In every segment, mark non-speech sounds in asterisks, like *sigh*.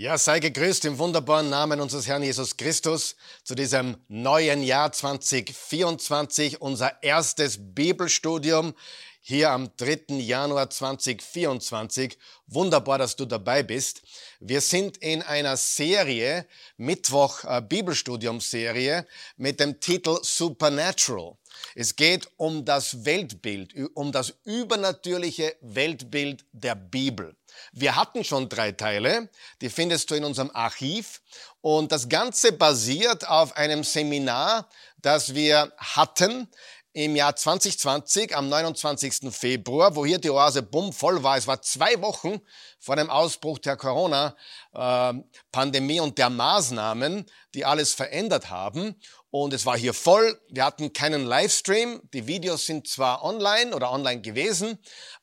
Ja, sei gegrüßt im wunderbaren Namen unseres Herrn Jesus Christus zu diesem neuen Jahr 2024, unser erstes Bibelstudium hier am 3. Januar 2024. Wunderbar, dass du dabei bist. Wir sind in einer Serie, Mittwoch äh, Bibelstudium-Serie mit dem Titel Supernatural. Es geht um das Weltbild, um das übernatürliche Weltbild der Bibel. Wir hatten schon drei Teile, die findest du in unserem Archiv. Und das Ganze basiert auf einem Seminar, das wir hatten im Jahr 2020 am 29. Februar, wo hier die Oase bumm voll war. Es war zwei Wochen vor dem Ausbruch der Corona-Pandemie und der Maßnahmen, die alles verändert haben. Und es war hier voll. Wir hatten keinen Livestream. Die Videos sind zwar online oder online gewesen,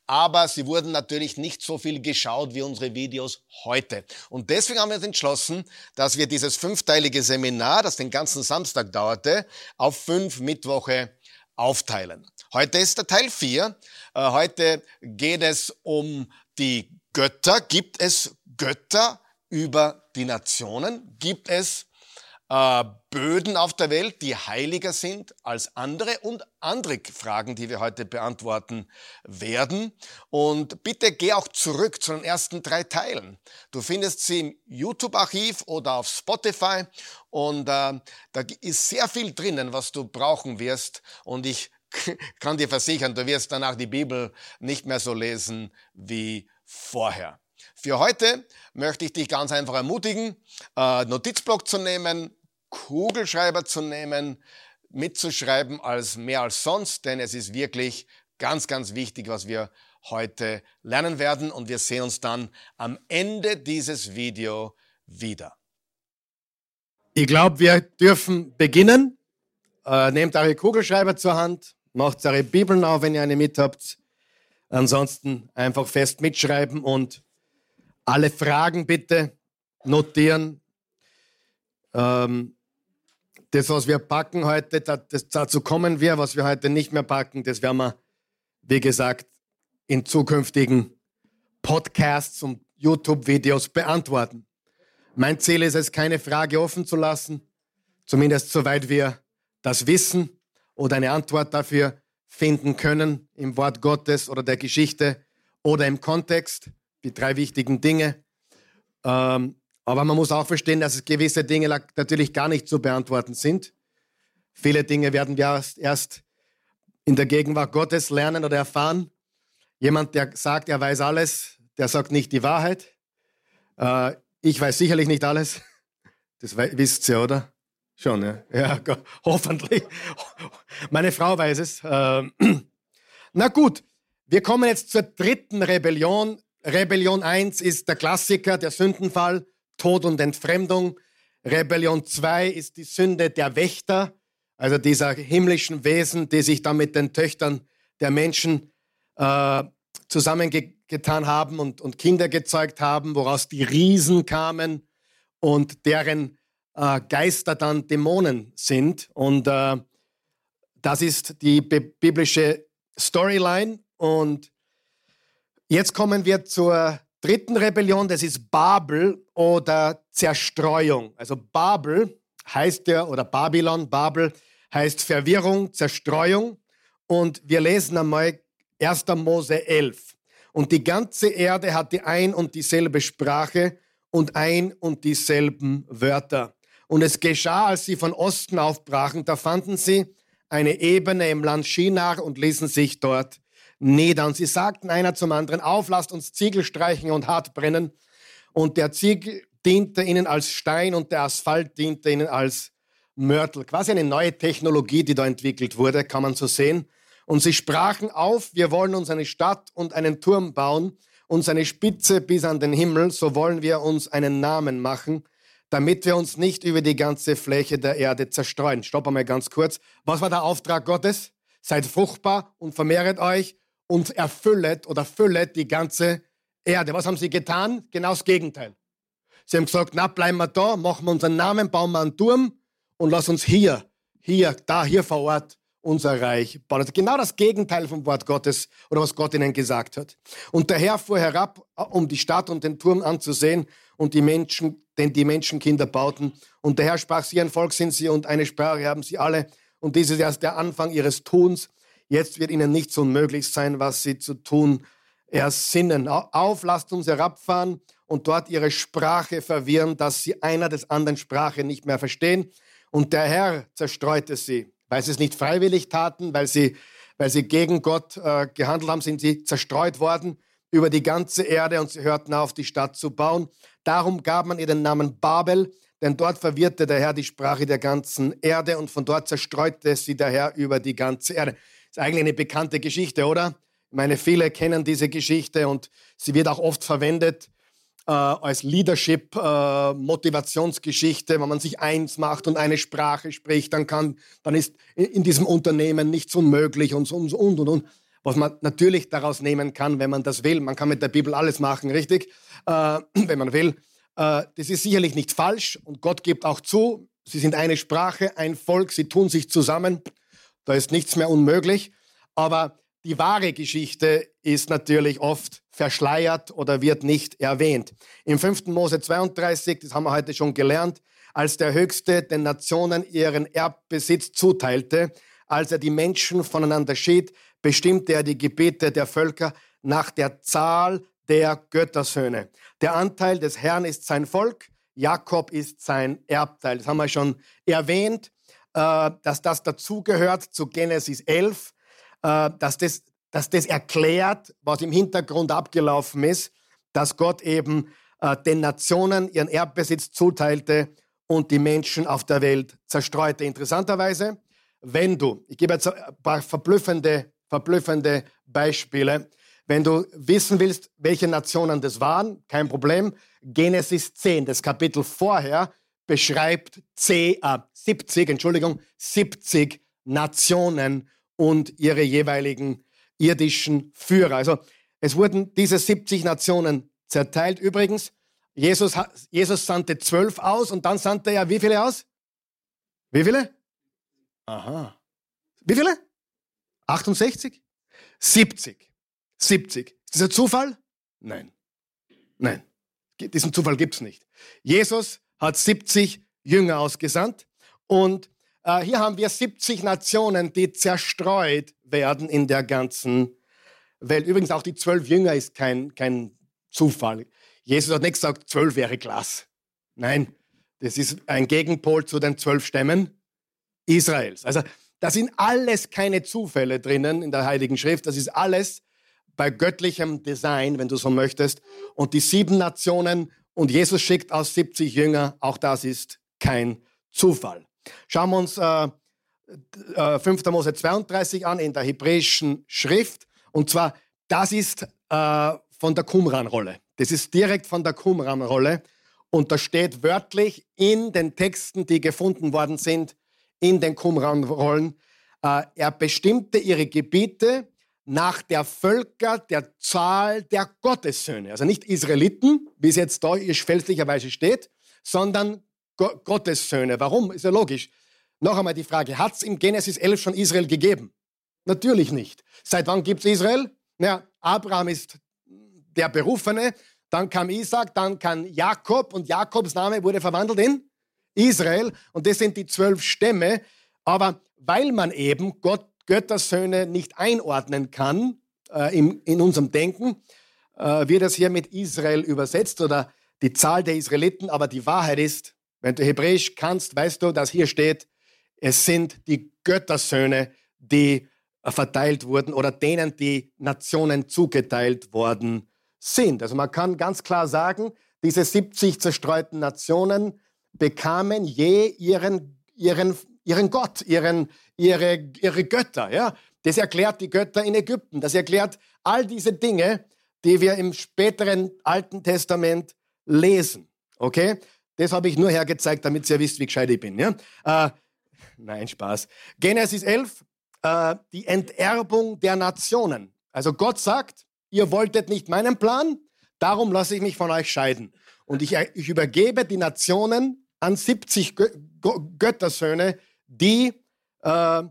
aber sie wurden natürlich nicht so viel geschaut wie unsere Videos heute. Und deswegen haben wir uns entschlossen, dass wir dieses fünfteilige Seminar, das den ganzen Samstag dauerte, auf fünf Mittwoche aufteilen. Heute ist der Teil 4. Äh, heute geht es um die Götter. Gibt es Götter über die Nationen? Gibt es äh, Böden auf der Welt, die heiliger sind als andere und andere Fragen, die wir heute beantworten werden. Und bitte geh auch zurück zu den ersten drei Teilen. Du findest sie im YouTube-Archiv oder auf Spotify und äh, da ist sehr viel drinnen, was du brauchen wirst. Und ich *laughs* kann dir versichern, du wirst danach die Bibel nicht mehr so lesen wie vorher. Für heute möchte ich dich ganz einfach ermutigen, äh, Notizblock zu nehmen, Kugelschreiber zu nehmen, mitzuschreiben als mehr als sonst, denn es ist wirklich ganz, ganz wichtig, was wir heute lernen werden und wir sehen uns dann am Ende dieses Video wieder. Ich glaube, wir dürfen beginnen. Äh, nehmt eure Kugelschreiber zur Hand, macht eure Bibeln auf, wenn ihr eine mit habt. Ansonsten einfach fest mitschreiben und alle Fragen bitte notieren. Ähm, das, was wir packen heute, das, dazu kommen wir, was wir heute nicht mehr packen, das werden wir, wie gesagt, in zukünftigen Podcasts und YouTube-Videos beantworten. Mein Ziel ist es, keine Frage offen zu lassen, zumindest soweit wir das wissen oder eine Antwort dafür finden können im Wort Gottes oder der Geschichte oder im Kontext, die drei wichtigen Dinge. Ähm, aber man muss auch verstehen, dass gewisse Dinge natürlich gar nicht zu beantworten sind. Viele Dinge werden wir erst in der Gegenwart Gottes lernen oder erfahren. Jemand, der sagt, er weiß alles, der sagt nicht die Wahrheit. Äh, ich weiß sicherlich nicht alles. *laughs* Das wisst ihr, oder? Schon, ja. *laughs* Ja, hoffentlich. *laughs* Meine Frau weiß es. Ähm, *clears throat* na gut, wir kommen jetzt zur dritten Rebellion. Rebellion 1 ist der Klassiker, der Sündenfall. Tod und Entfremdung. Rebellion 2 ist die Sünde der Wächter, also dieser himmlischen Wesen, die sich dann mit den Töchtern der Menschen äh, zusammengetan haben und, und Kinder gezeugt haben, woraus die Riesen kamen und deren äh, Geister dann Dämonen sind. Und äh, das ist die biblische Storyline. Und jetzt kommen wir zur dritten Rebellion, das ist Babel oder Zerstreuung. Also Babel heißt ja, oder Babylon, Babel heißt Verwirrung, Zerstreuung. Und wir lesen einmal 1. Mose 11. Und die ganze Erde hatte ein und dieselbe Sprache und ein und dieselben Wörter. Und es geschah, als sie von Osten aufbrachen, da fanden sie eine Ebene im Land Shinar und ließen sich dort nieder. Und sie sagten einer zum anderen, auf, lasst uns Ziegel streichen und hart brennen. Und der Ziegel diente ihnen als Stein und der Asphalt diente ihnen als Mörtel. Quasi eine neue Technologie, die da entwickelt wurde, kann man so sehen. Und sie sprachen auf, wir wollen uns eine Stadt und einen Turm bauen und seine Spitze bis an den Himmel, so wollen wir uns einen Namen machen, damit wir uns nicht über die ganze Fläche der Erde zerstreuen. Stopp einmal ganz kurz. Was war der Auftrag Gottes? Seid fruchtbar und vermehret euch und erfüllet oder füllet die ganze Erde. Was haben sie getan? Genau das Gegenteil. Sie haben gesagt, na, bleiben wir da, machen wir unseren Namen, bauen wir einen Turm und lass uns hier, hier, da, hier vor Ort unser Reich bauen. Also genau das Gegenteil vom Wort Gottes oder was Gott ihnen gesagt hat. Und der Herr fuhr herab, um die Stadt und den Turm anzusehen. und die Menschen, denn die Menschenkinder bauten. Und der Herr sprach, sie ein Volk sind sie und eine Sprache haben sie alle. Und dies ist erst der Anfang ihres Tuns. Jetzt wird ihnen nichts unmöglich sein, was sie zu tun ersinnen. Auf, lasst uns herabfahren und dort ihre Sprache verwirren, dass sie einer des anderen Sprache nicht mehr verstehen. Und der Herr zerstreute sie, weil sie es nicht freiwillig taten, weil sie, weil sie gegen Gott äh, gehandelt haben, sind sie zerstreut worden über die ganze Erde und sie hörten auf, die Stadt zu bauen. Darum gab man ihr den Namen Babel, denn dort verwirrte der Herr die Sprache der ganzen Erde und von dort zerstreute sie der Herr über die ganze Erde. Ist eigentlich eine bekannte Geschichte, oder? Ich meine, viele kennen diese Geschichte und sie wird auch oft verwendet äh, als Leadership-Motivationsgeschichte. Äh, wenn man sich eins macht und eine Sprache spricht, dann, kann, dann ist in diesem Unternehmen nichts unmöglich und und und und und. Was man natürlich daraus nehmen kann, wenn man das will. Man kann mit der Bibel alles machen, richtig? Äh, *clears throat* wenn man will. Äh, das ist sicherlich nicht falsch und Gott gibt auch zu, sie sind eine Sprache, ein Volk, sie tun sich zusammen. Da ist nichts mehr unmöglich. Aber die wahre Geschichte ist natürlich oft verschleiert oder wird nicht erwähnt. Im 5. Mose 32, das haben wir heute schon gelernt, als der Höchste den Nationen ihren Erbbesitz zuteilte, als er die Menschen voneinander schied, bestimmte er die Gebete der Völker nach der Zahl der Göttersöhne. Der Anteil des Herrn ist sein Volk, Jakob ist sein Erbteil. Das haben wir schon erwähnt, äh, dass das dazugehört zu Genesis 11 äh, dass, das, dass das erklärt, was im Hintergrund abgelaufen ist, dass Gott eben äh, den Nationen ihren Erbbesitz zuteilte und die Menschen auf der Welt zerstreute. Interessanterweise, wenn du, ich gebe jetzt ein paar verblüffende, verblüffende Beispiele, wenn du wissen willst, welche Nationen das waren, kein Problem. Genesis 10, das Kapitel vorher, beschreibt 10, äh, 70, Entschuldigung, 70 Nationen und ihre jeweiligen irdischen Führer. Also es wurden diese 70 Nationen zerteilt. Übrigens, Jesus, Jesus sandte zwölf aus und dann sandte er wie viele aus? Wie viele? Aha. Wie viele? 68? 70. 70. Ist das ein Zufall? Nein. Nein. Diesen Zufall gibt es nicht. Jesus hat 70 Jünger ausgesandt und äh, hier haben wir 70 Nationen, die zerstreut werden in der ganzen Welt. Übrigens auch die zwölf Jünger ist kein, kein Zufall. Jesus hat nicht gesagt, zwölf wäre Glas. Nein, das ist ein Gegenpol zu den zwölf Stämmen Israels. Also da sind alles keine Zufälle drinnen in der Heiligen Schrift. Das ist alles bei göttlichem Design, wenn du so möchtest. Und die sieben Nationen und Jesus schickt aus 70 Jünger, auch das ist kein Zufall. Schauen wir uns äh, äh, 5. Mose 32 an in der hebräischen Schrift. Und zwar, das ist äh, von der Qumran-Rolle. Das ist direkt von der Qumran-Rolle. Und da steht wörtlich in den Texten, die gefunden worden sind, in den Qumran-Rollen, äh, er bestimmte ihre Gebiete nach der Völker der Zahl der Gottessöhne. Also nicht Israeliten, wie es jetzt da fälschlicherweise steht, sondern Gottessöhne. Warum? Ist ja logisch. Noch einmal die Frage, hat es im Genesis 11 schon Israel gegeben? Natürlich nicht. Seit wann gibt es Israel? Naja, Abraham ist der Berufene, dann kam Isaac, dann kam Jakob und Jakobs Name wurde verwandelt in Israel und das sind die zwölf Stämme. Aber weil man eben Gott, Göttersöhne nicht einordnen kann äh, im, in unserem Denken, äh, wird das hier mit Israel übersetzt oder die Zahl der Israeliten, aber die Wahrheit ist, wenn du Hebräisch kannst, weißt du, dass hier steht, es sind die Göttersöhne, die verteilt wurden oder denen die Nationen zugeteilt worden sind. Also man kann ganz klar sagen, diese 70 zerstreuten Nationen bekamen je ihren, ihren, ihren Gott, ihren, ihre, ihre Götter. Ja? Das erklärt die Götter in Ägypten. Das erklärt all diese Dinge, die wir im späteren Alten Testament lesen. Okay? Das habe ich nur hergezeigt, damit ihr wisst, wie gescheit ich bin. Ja? Äh, nein, Spaß. Genesis 11, äh, die Enterbung der Nationen. Also Gott sagt, ihr wolltet nicht meinen Plan, darum lasse ich mich von euch scheiden. Und ich, ich übergebe die Nationen an 70 Gö Göttersöhne, die äh,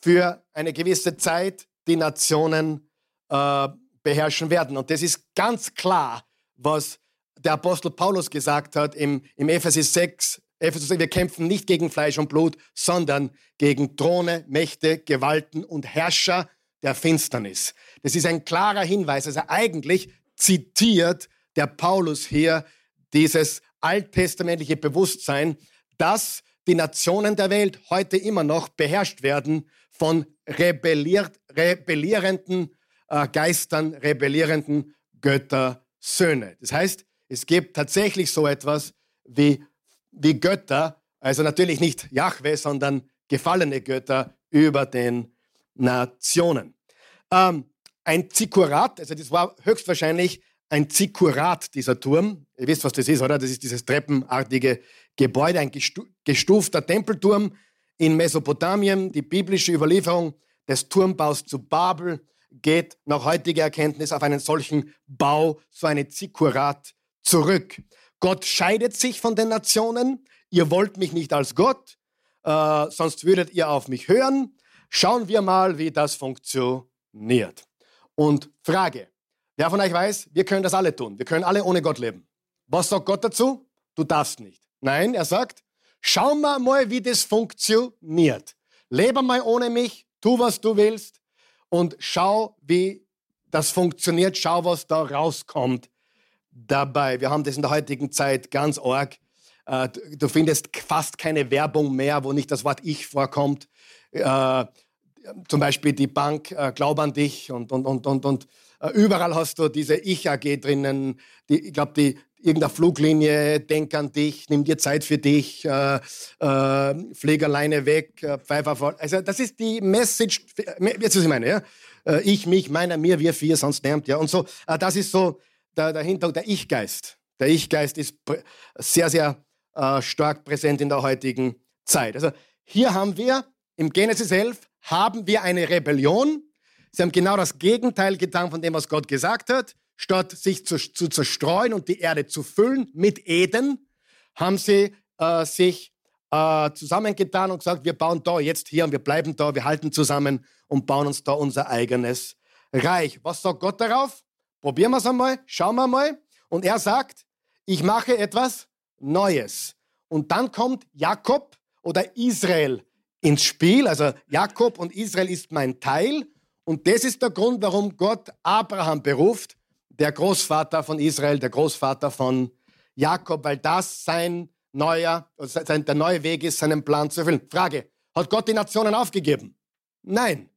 für eine gewisse Zeit die Nationen äh, beherrschen werden. Und das ist ganz klar, was der Apostel Paulus gesagt hat im, im Ephesus 6, Ephesus 6, wir kämpfen nicht gegen Fleisch und Blut, sondern gegen Throne, Mächte, Gewalten und Herrscher der Finsternis. Das ist ein klarer Hinweis. Also eigentlich zitiert der Paulus hier dieses alttestamentliche Bewusstsein, dass die Nationen der Welt heute immer noch beherrscht werden von rebellierenden äh, Geistern, rebellierenden Göttersöhne. Das heißt, es gibt tatsächlich so etwas wie, wie Götter, also natürlich nicht Jahwe, sondern gefallene Götter über den Nationen. Ähm, ein Zikurat, also das war höchstwahrscheinlich ein Zikurat, dieser Turm. Ihr wisst, was das ist, oder? Das ist dieses treppenartige Gebäude, ein gestufter Tempelturm in Mesopotamien. Die biblische Überlieferung des Turmbaus zu Babel geht nach heutiger Erkenntnis auf einen solchen Bau, so eine Zikurat, zurück. Gott scheidet sich von den Nationen. Ihr wollt mich nicht als Gott, äh, sonst würdet ihr auf mich hören. Schauen wir mal, wie das funktioniert. Und Frage, wer von euch weiß, wir können das alle tun. Wir können alle ohne Gott leben. Was sagt Gott dazu? Du darfst nicht. Nein, er sagt, schau mal mal, wie das funktioniert. Lebe mal ohne mich, tu, was du willst und schau, wie das funktioniert. Schau, was da rauskommt dabei. Wir haben das in der heutigen Zeit ganz arg. Äh, du findest fast keine Werbung mehr, wo nicht das Wort Ich vorkommt. Äh, zum Beispiel die Bank äh, Glaub an dich und, und, und, und, und überall hast du diese Ich-AG drinnen. Die, ich glaube, die, irgendeine Fluglinie, denk an dich, nimm dir Zeit für dich, äh, äh, flieg alleine weg, äh, Pfeifer voll. Also das ist die Message, jetzt was ich meine, ja? Äh, ich, mich, meiner, mir, wir, vier, sonst niemand, ja. Und so, äh, das ist so der, der Hintergrund, der Ich-Geist. Der Ich-Geist ist sehr, sehr äh, stark präsent in der heutigen Zeit. Also hier haben wir im Genesis 11 haben wir eine Rebellion. Sie haben genau das Gegenteil getan von dem, was Gott gesagt hat. Statt sich zu, zu zerstreuen und die Erde zu füllen mit Eden, haben sie äh, sich äh, zusammengetan und gesagt, wir bauen da jetzt hier und wir bleiben da, wir halten zusammen und bauen uns da unser eigenes Reich. Was sagt Gott darauf? Probieren wir es einmal, schauen wir mal. Und er sagt, ich mache etwas Neues. Und dann kommt Jakob oder Israel ins Spiel. Also Jakob und Israel ist mein Teil. Und das ist der Grund, warum Gott Abraham beruft, der Großvater von Israel, der Großvater von Jakob, weil das sein neuer, sein, der neue Weg ist, seinen Plan zu erfüllen. Frage, hat Gott die Nationen aufgegeben? Nein.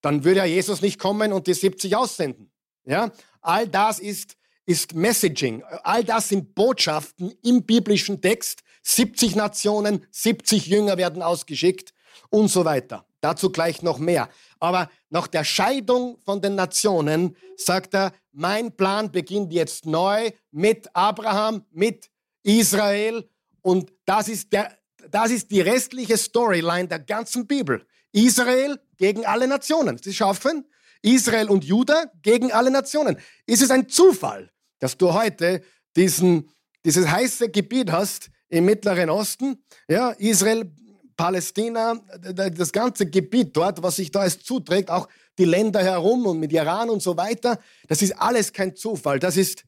Dann würde ja Jesus nicht kommen und die 70 aussenden. Ja? All das ist, ist Messaging. All das sind Botschaften im biblischen Text. 70 Nationen, 70 Jünger werden ausgeschickt und so weiter. Dazu gleich noch mehr. Aber nach der Scheidung von den Nationen sagt er, mein Plan beginnt jetzt neu mit Abraham, mit Israel. Und das ist, der, das ist die restliche Storyline der ganzen Bibel. Israel gegen alle Nationen. Sie schaffen Israel und Juda gegen alle Nationen. Ist es ein Zufall, dass du heute diesen, dieses heiße Gebiet hast im Mittleren Osten? Ja, Israel, Palästina, das ganze Gebiet dort, was sich da als zuträgt, auch die Länder herum und mit Iran und so weiter. Das ist alles kein Zufall. Das ist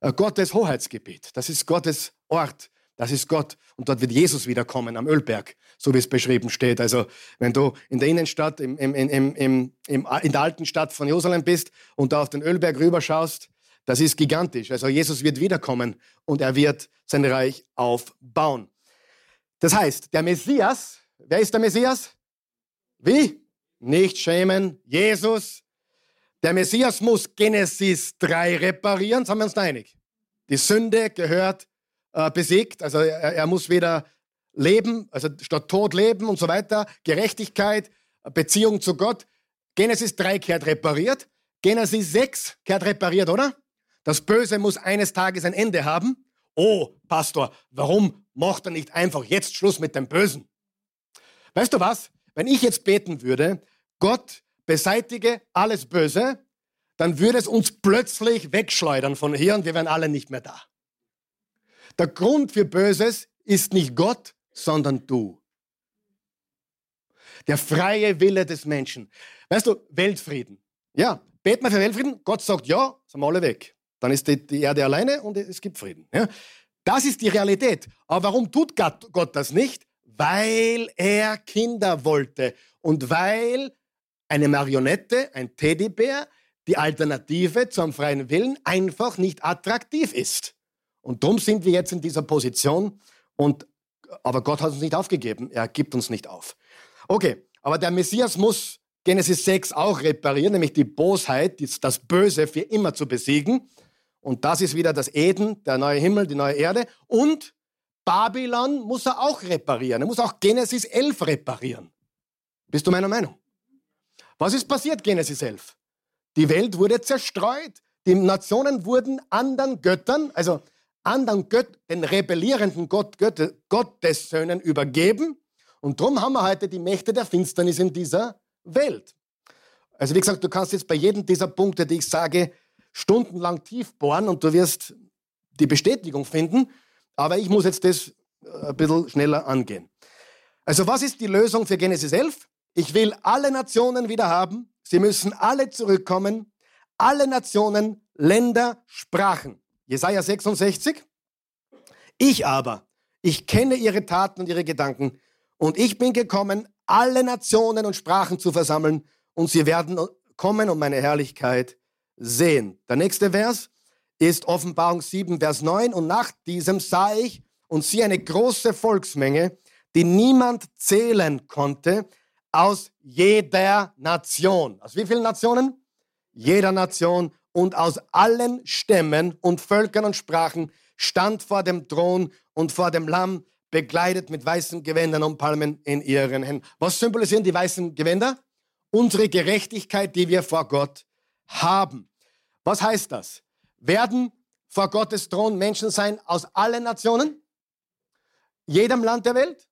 äh, Gottes Hoheitsgebiet. Das ist Gottes Ort. Das ist Gott. Und dort wird Jesus wiederkommen am Ölberg, so wie es beschrieben steht. Also wenn du in der Innenstadt, im, im, im, in der alten Stadt von Jerusalem bist und da auf den Ölberg rüberschaust, das ist gigantisch. Also Jesus wird wiederkommen und er wird sein Reich aufbauen. Das heißt, der Messias, wer ist der Messias? Wie? Nicht schämen, Jesus. Der Messias muss Genesis 3 reparieren, sind wir uns da einig. Die Sünde gehört äh, besiegt. Also er, er muss wieder leben, also statt Tod leben und so weiter. Gerechtigkeit, Beziehung zu Gott. Genesis 3 kehrt repariert. Genesis 6 kehrt repariert, oder? Das Böse muss eines Tages ein Ende haben. Oh, Pastor, warum macht er nicht einfach jetzt Schluss mit dem Bösen? Weißt du was? Wenn ich jetzt beten würde, Gott beseitige alles Böse, dann würde es uns plötzlich wegschleudern von hier und wir wären alle nicht mehr da. Der Grund für Böses ist nicht Gott, sondern du. Der freie Wille des Menschen. Weißt du, Weltfrieden. Ja, beten wir für Weltfrieden. Gott sagt ja, sind wir alle weg. dann ist die, Erde alleine und es gibt Frieden. Ja? Das ist die Realität. Aber warum tut Gott, das nicht? Weil er Kinder wollte und weil eine Marionette, ein Teddybär, die Alternative zum freien Willen einfach nicht attraktiv ist. Und darum sind wir jetzt in dieser Position. Und, aber Gott hat uns nicht aufgegeben. Er gibt uns nicht auf. Okay, aber der Messias muss Genesis 6 auch reparieren, nämlich die Bosheit, das Böse für immer zu besiegen. Und das ist wieder das Eden, der neue Himmel, die neue Erde. Und Babylon muss er auch reparieren. Er muss auch Genesis 11 reparieren. Bist du meiner Meinung? Was ist passiert, Genesis 11? Die Welt wurde zerstreut. Die Nationen wurden anderen Göttern, also anderen Gött, den rebellierenden Gott, Gott, Gottessöhnen übergeben. Und darum haben wir heute die Mächte der Finsternis in dieser Welt. Also wie gesagt, du kannst jetzt bei jedem dieser Punkte, die ich sage, stundenlang tief bohren und du wirst die Bestätigung finden. Aber ich muss jetzt das äh, ein bisschen schneller angehen. Also was ist die Lösung für Genesis 11? Ich will alle Nationen wieder haben. Sie müssen alle zurückkommen. Alle Nationen, Länder, Sprachen. Jesaja 66. Ich aber, ich kenne ihre Taten und ihre Gedanken. Und ich bin gekommen, alle Nationen und Sprachen zu versammeln. Und sie werden kommen und meine Herrlichkeit sehen. Der nächste Vers ist Offenbarung 7, Vers 9. Und nach diesem sah ich und sie eine große Volksmenge, die niemand zählen konnte, aus jeder Nation. Aus wie vielen Nationen? Jeder Nation und aus allen Stämmen und Völkern und Sprachen stand vor dem Thron und vor dem Lamm, bekleidet mit weißen Gewändern und Palmen in ihren Händen. Was symbolisieren die weißen Gewänder? Unsere Gerechtigkeit, die wir vor Gott haben. Was heißt das? Werden vor Gottes Thron Menschen sein aus allen Nationen? Jedem Land der Welt?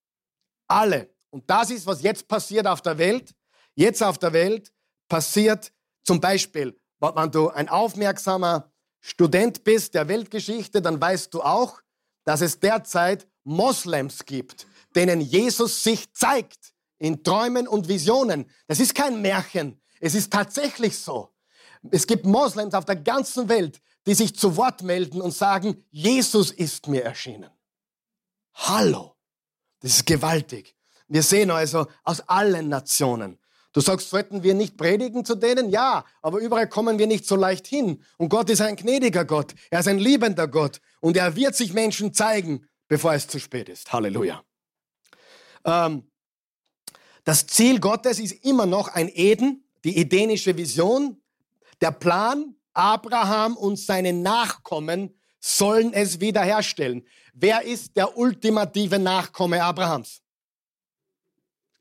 Alle. Und das ist, was jetzt passiert auf der Welt. Jetzt auf der Welt passiert zum Beispiel, wenn du ein aufmerksamer Student bist der Weltgeschichte, dann weißt du auch, dass es derzeit Moslems gibt, denen Jesus sich zeigt in Träumen und Visionen. Das ist kein Märchen. Es ist tatsächlich so. Es gibt Moslems auf der ganzen Welt, die sich zu Wort melden und sagen, Jesus ist mir erschienen. Hallo. Das ist gewaltig. Wir sehen also aus allen Nationen. Du sagst, sollten wir nicht predigen zu denen? Ja, aber überall kommen wir nicht so leicht hin. Und Gott ist ein gnädiger Gott. Er ist ein liebender Gott. Und er wird sich Menschen zeigen, bevor es zu spät ist. Halleluja. Ähm, das Ziel Gottes ist immer noch ein Eden, die edenische Vision, der Plan, Abraham und seine Nachkommen sollen es wiederherstellen. Wer ist der ultimative Nachkomme Abrahams?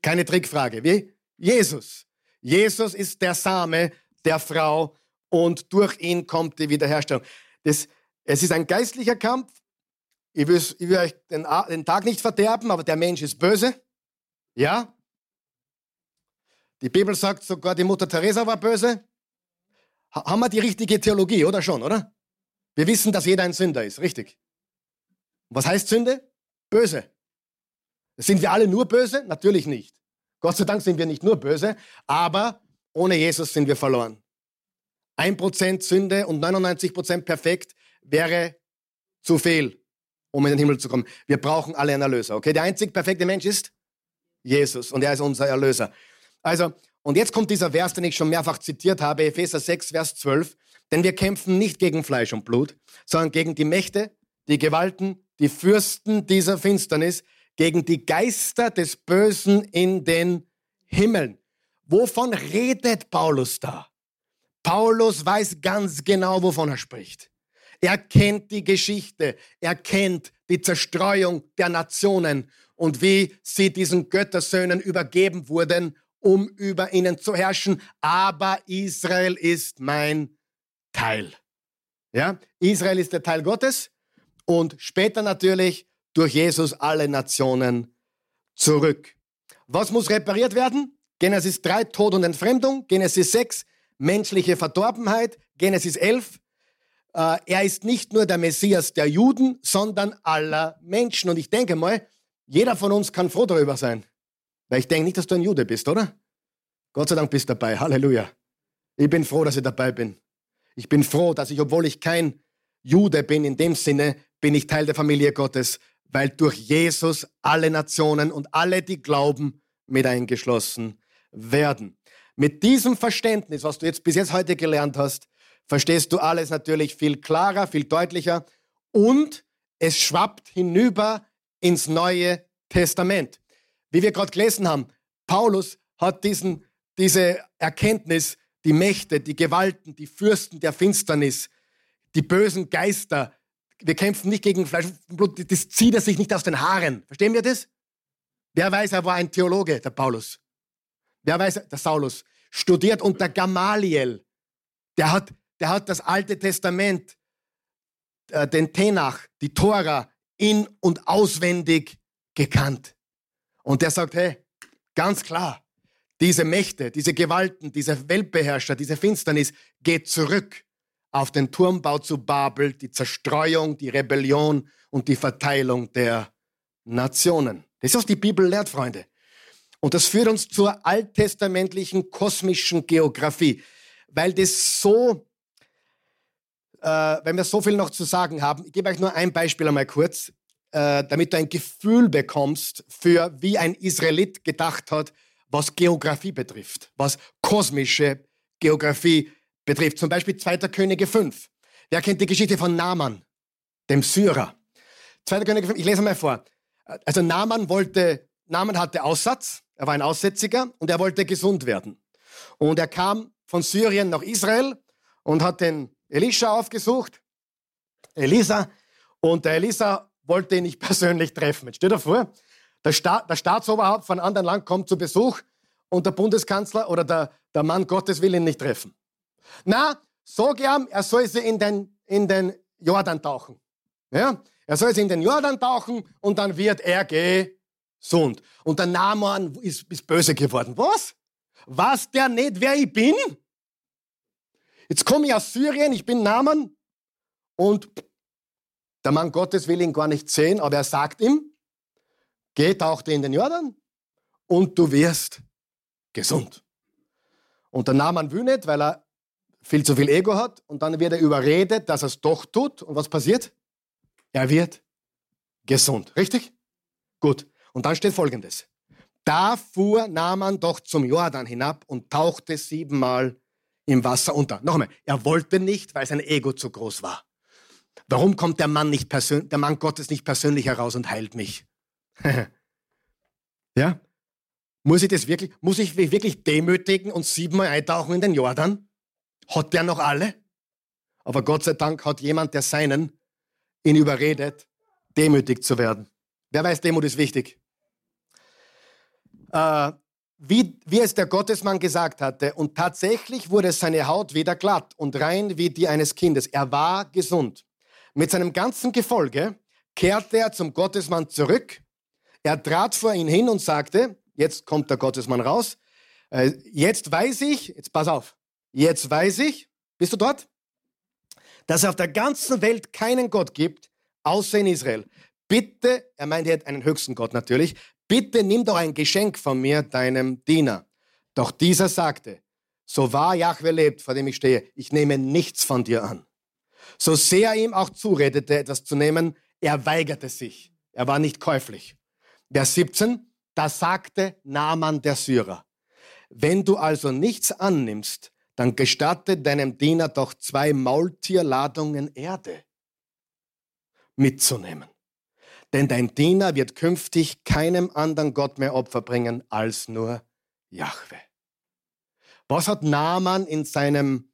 Keine Trickfrage. Wie? Jesus. Jesus ist der Same der Frau und durch ihn kommt die Wiederherstellung. Das, es ist ein geistlicher Kampf. Ich will, ich will euch den, den Tag nicht verderben, aber der Mensch ist böse. Ja? Die Bibel sagt sogar, die Mutter Teresa war böse. Haben wir die richtige Theologie, oder schon, oder? Wir wissen, dass jeder ein Sünder ist, richtig? Was heißt Sünde? Böse. Sind wir alle nur böse? Natürlich nicht. Gott sei Dank sind wir nicht nur böse, aber ohne Jesus sind wir verloren. Ein Prozent Sünde und 99 Prozent perfekt wäre zu viel, um in den Himmel zu kommen. Wir brauchen alle einen Erlöser. Okay, der einzig perfekte Mensch ist Jesus und er ist unser Erlöser. Also, und jetzt kommt dieser Vers, den ich schon mehrfach zitiert habe, Epheser 6, Vers 12. Denn wir kämpfen nicht gegen Fleisch und Blut, sondern gegen die Mächte, die Gewalten, die Fürsten dieser Finsternis, gegen die Geister des Bösen in den Himmeln. Wovon redet Paulus da? Paulus weiß ganz genau, wovon er spricht. Er kennt die Geschichte, er kennt die Zerstreuung der Nationen und wie sie diesen Göttersöhnen übergeben wurden um über ihnen zu herrschen. Aber Israel ist mein Teil. Ja, Israel ist der Teil Gottes und später natürlich durch Jesus alle Nationen zurück. Was muss repariert werden? Genesis 3, Tod und Entfremdung. Genesis 6, menschliche Verdorbenheit. Genesis 11, äh, er ist nicht nur der Messias der Juden, sondern aller Menschen. Und ich denke mal, jeder von uns kann froh darüber sein. Weil ich denke nicht, dass du ein Jude bist, oder? Gott sei Dank bist du dabei. Halleluja. Ich bin froh, dass ich dabei bin. Ich bin froh, dass ich, obwohl ich kein Jude bin in dem Sinne, bin ich Teil der Familie Gottes, weil durch Jesus alle Nationen und alle, die glauben, mit eingeschlossen werden. Mit diesem Verständnis, was du jetzt bis jetzt heute gelernt hast, verstehst du alles natürlich viel klarer, viel deutlicher und es schwappt hinüber ins Neue Testament. Wie wir gerade gelesen haben, Paulus hat diesen, diese Erkenntnis, die Mächte, die Gewalten, die Fürsten der Finsternis, die bösen Geister, wir kämpfen nicht gegen Fleisch und Blut, das zieht er sich nicht aus den Haaren. Verstehen wir das? Wer weiß, er war ein Theologe, der Paulus. Wer weiß, der Saulus. Studiert unter Gamaliel. Der hat, der hat das Alte Testament, äh, den Tenach, die Tora in- und auswendig gekannt. Und der sagt, hey, ganz klar, diese Mächte, diese Gewalten, diese Weltbeherrscher, diese Finsternis geht zurück auf den Turmbau zu Babel, die Zerstreuung, die Rebellion und die Verteilung der Nationen. Das ist, was die Bibel lehrt, Freunde. Und das führt uns zur alttestamentlichen kosmischen Geografie, weil das so, äh, wenn wir so viel noch zu sagen haben, ich gebe euch nur ein Beispiel einmal kurz, äh, damit du ein Gefühl bekommst für, wie ein Israelit gedacht hat, was Geografie betrifft, was kosmische Geografie betrifft. Zum Beispiel 2. Könige 5. Wer kennt die Geschichte von Naaman, dem Syrer? 2. Könige 5, ich lese mal vor. Also Naaman wollte, Naaman hatte Aussatz, er war ein Aussätziger und er wollte gesund werden. Und er kam von Syrien nach Israel und hat den Elisha aufgesucht, Elisa, und der Elisa wollte ihn nicht *laughs* persönlich treffen. Jetzt steht er vor, der, Sta der Staatsoberhaupt von einem anderen Land kommt zu Besuch und der Bundeskanzler oder der, der Mann Gottes will ihn nicht treffen. Na, sag ihm, er soll sie in den, in den Jordan tauchen. Ja? Er soll sie in den Jordan tauchen und dann wird er gesund. Und der Naaman ist, ist böse geworden. Was? Was der nicht, wer ich bin? Jetzt komme ich aus Syrien, ich bin Naaman und der Mann Gottes will ihn gar nicht sehen, aber er sagt ihm, geh, tauchte in den Jordan und du wirst gesund. Und der Naaman will weil er viel zu viel Ego hat und dann wird er überredet, dass er es doch tut. Und was passiert? Er wird gesund. Richtig? Gut. Und dann steht folgendes. Da fuhr Naaman doch zum Jordan hinab und tauchte siebenmal im Wasser unter. Noch einmal, er wollte nicht, weil sein Ego zu groß war. Warum kommt der Mann, nicht der Mann Gottes nicht persönlich heraus und heilt mich? *laughs* ja? Muss ich das wirklich, muss ich mich wirklich demütigen und siebenmal eintauchen in den Jordan? Hat der noch alle? Aber Gott sei Dank hat jemand, der seinen, ihn überredet, demütig zu werden. Wer weiß, Demut ist wichtig. Äh, wie, wie es der Gottesmann gesagt hatte, und tatsächlich wurde seine Haut wieder glatt und rein wie die eines Kindes. Er war gesund. Mit seinem ganzen Gefolge kehrte er zum Gottesmann zurück. Er trat vor ihn hin und sagte, jetzt kommt der Gottesmann raus, äh, jetzt weiß ich, jetzt pass auf, jetzt weiß ich, bist du dort? Dass es auf der ganzen Welt keinen Gott gibt, außer in Israel. Bitte, er meint jetzt einen höchsten Gott natürlich, bitte nimm doch ein Geschenk von mir, deinem Diener. Doch dieser sagte, so wahr Jahwe lebt, vor dem ich stehe, ich nehme nichts von dir an. So sehr er ihm auch zuredete, etwas zu nehmen, er weigerte sich. Er war nicht käuflich. Vers 17, da sagte Naaman der Syrer, wenn du also nichts annimmst, dann gestatte deinem Diener doch zwei Maultierladungen Erde mitzunehmen. Denn dein Diener wird künftig keinem anderen Gott mehr Opfer bringen als nur Jahwe. Was hat Naaman in seinem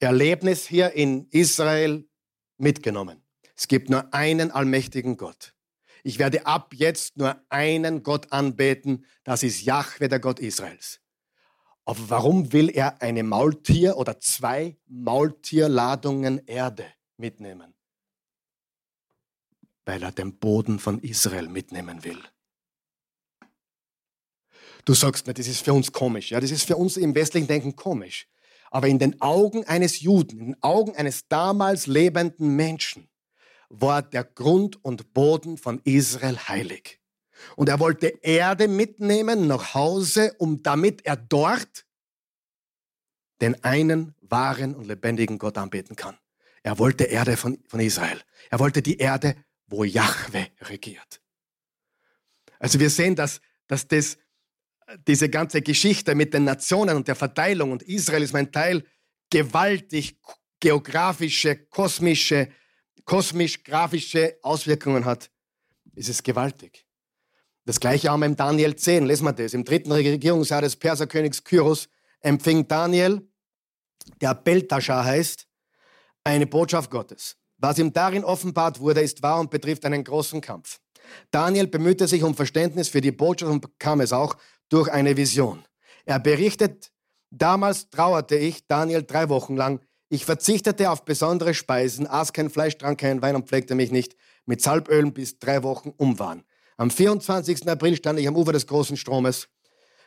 Erlebnis hier in Israel mitgenommen? Es gibt nur einen allmächtigen Gott. Ich werde ab jetzt nur einen Gott anbeten, das ist Jahwe, der Gott Israels. Aber warum will er eine Maultier oder zwei Maultierladungen Erde mitnehmen? Weil er den Boden von Israel mitnehmen will. Du sagst mir, das ist für uns komisch. Ja, das ist für uns im westlichen Denken komisch. Aber in den Augen eines Juden, in den Augen eines damals lebenden Menschen, war der Grund und Boden von Israel heilig. Und er wollte Erde mitnehmen nach Hause, um damit er dort den einen wahren und lebendigen Gott anbeten kann. Er wollte Erde von, von Israel. Er wollte die Erde, wo Jahwe regiert. Also wir sehen, dass, dass das, diese ganze Geschichte mit den Nationen und der Verteilung und Israel ist mein Teil, gewaltig geografische, kosmische, kosmisch-grafische Auswirkungen hat. Es ist gewaltig. Das gleiche wir im Daniel 10, lesen wir das. Im dritten Regierungsjahr des Perserkönigs Kyros empfing Daniel, der Beltaschar heißt, eine Botschaft Gottes. Was ihm darin offenbart wurde, ist wahr und betrifft einen großen Kampf. Daniel bemühte sich um Verständnis für die Botschaft und bekam es auch durch eine Vision. Er berichtet, damals trauerte ich, Daniel, drei Wochen lang. Ich verzichtete auf besondere Speisen, aß kein Fleisch, trank keinen Wein und pflegte mich nicht mit Salbölen bis drei Wochen um waren. Am 24. April stand ich am Ufer des großen Stromes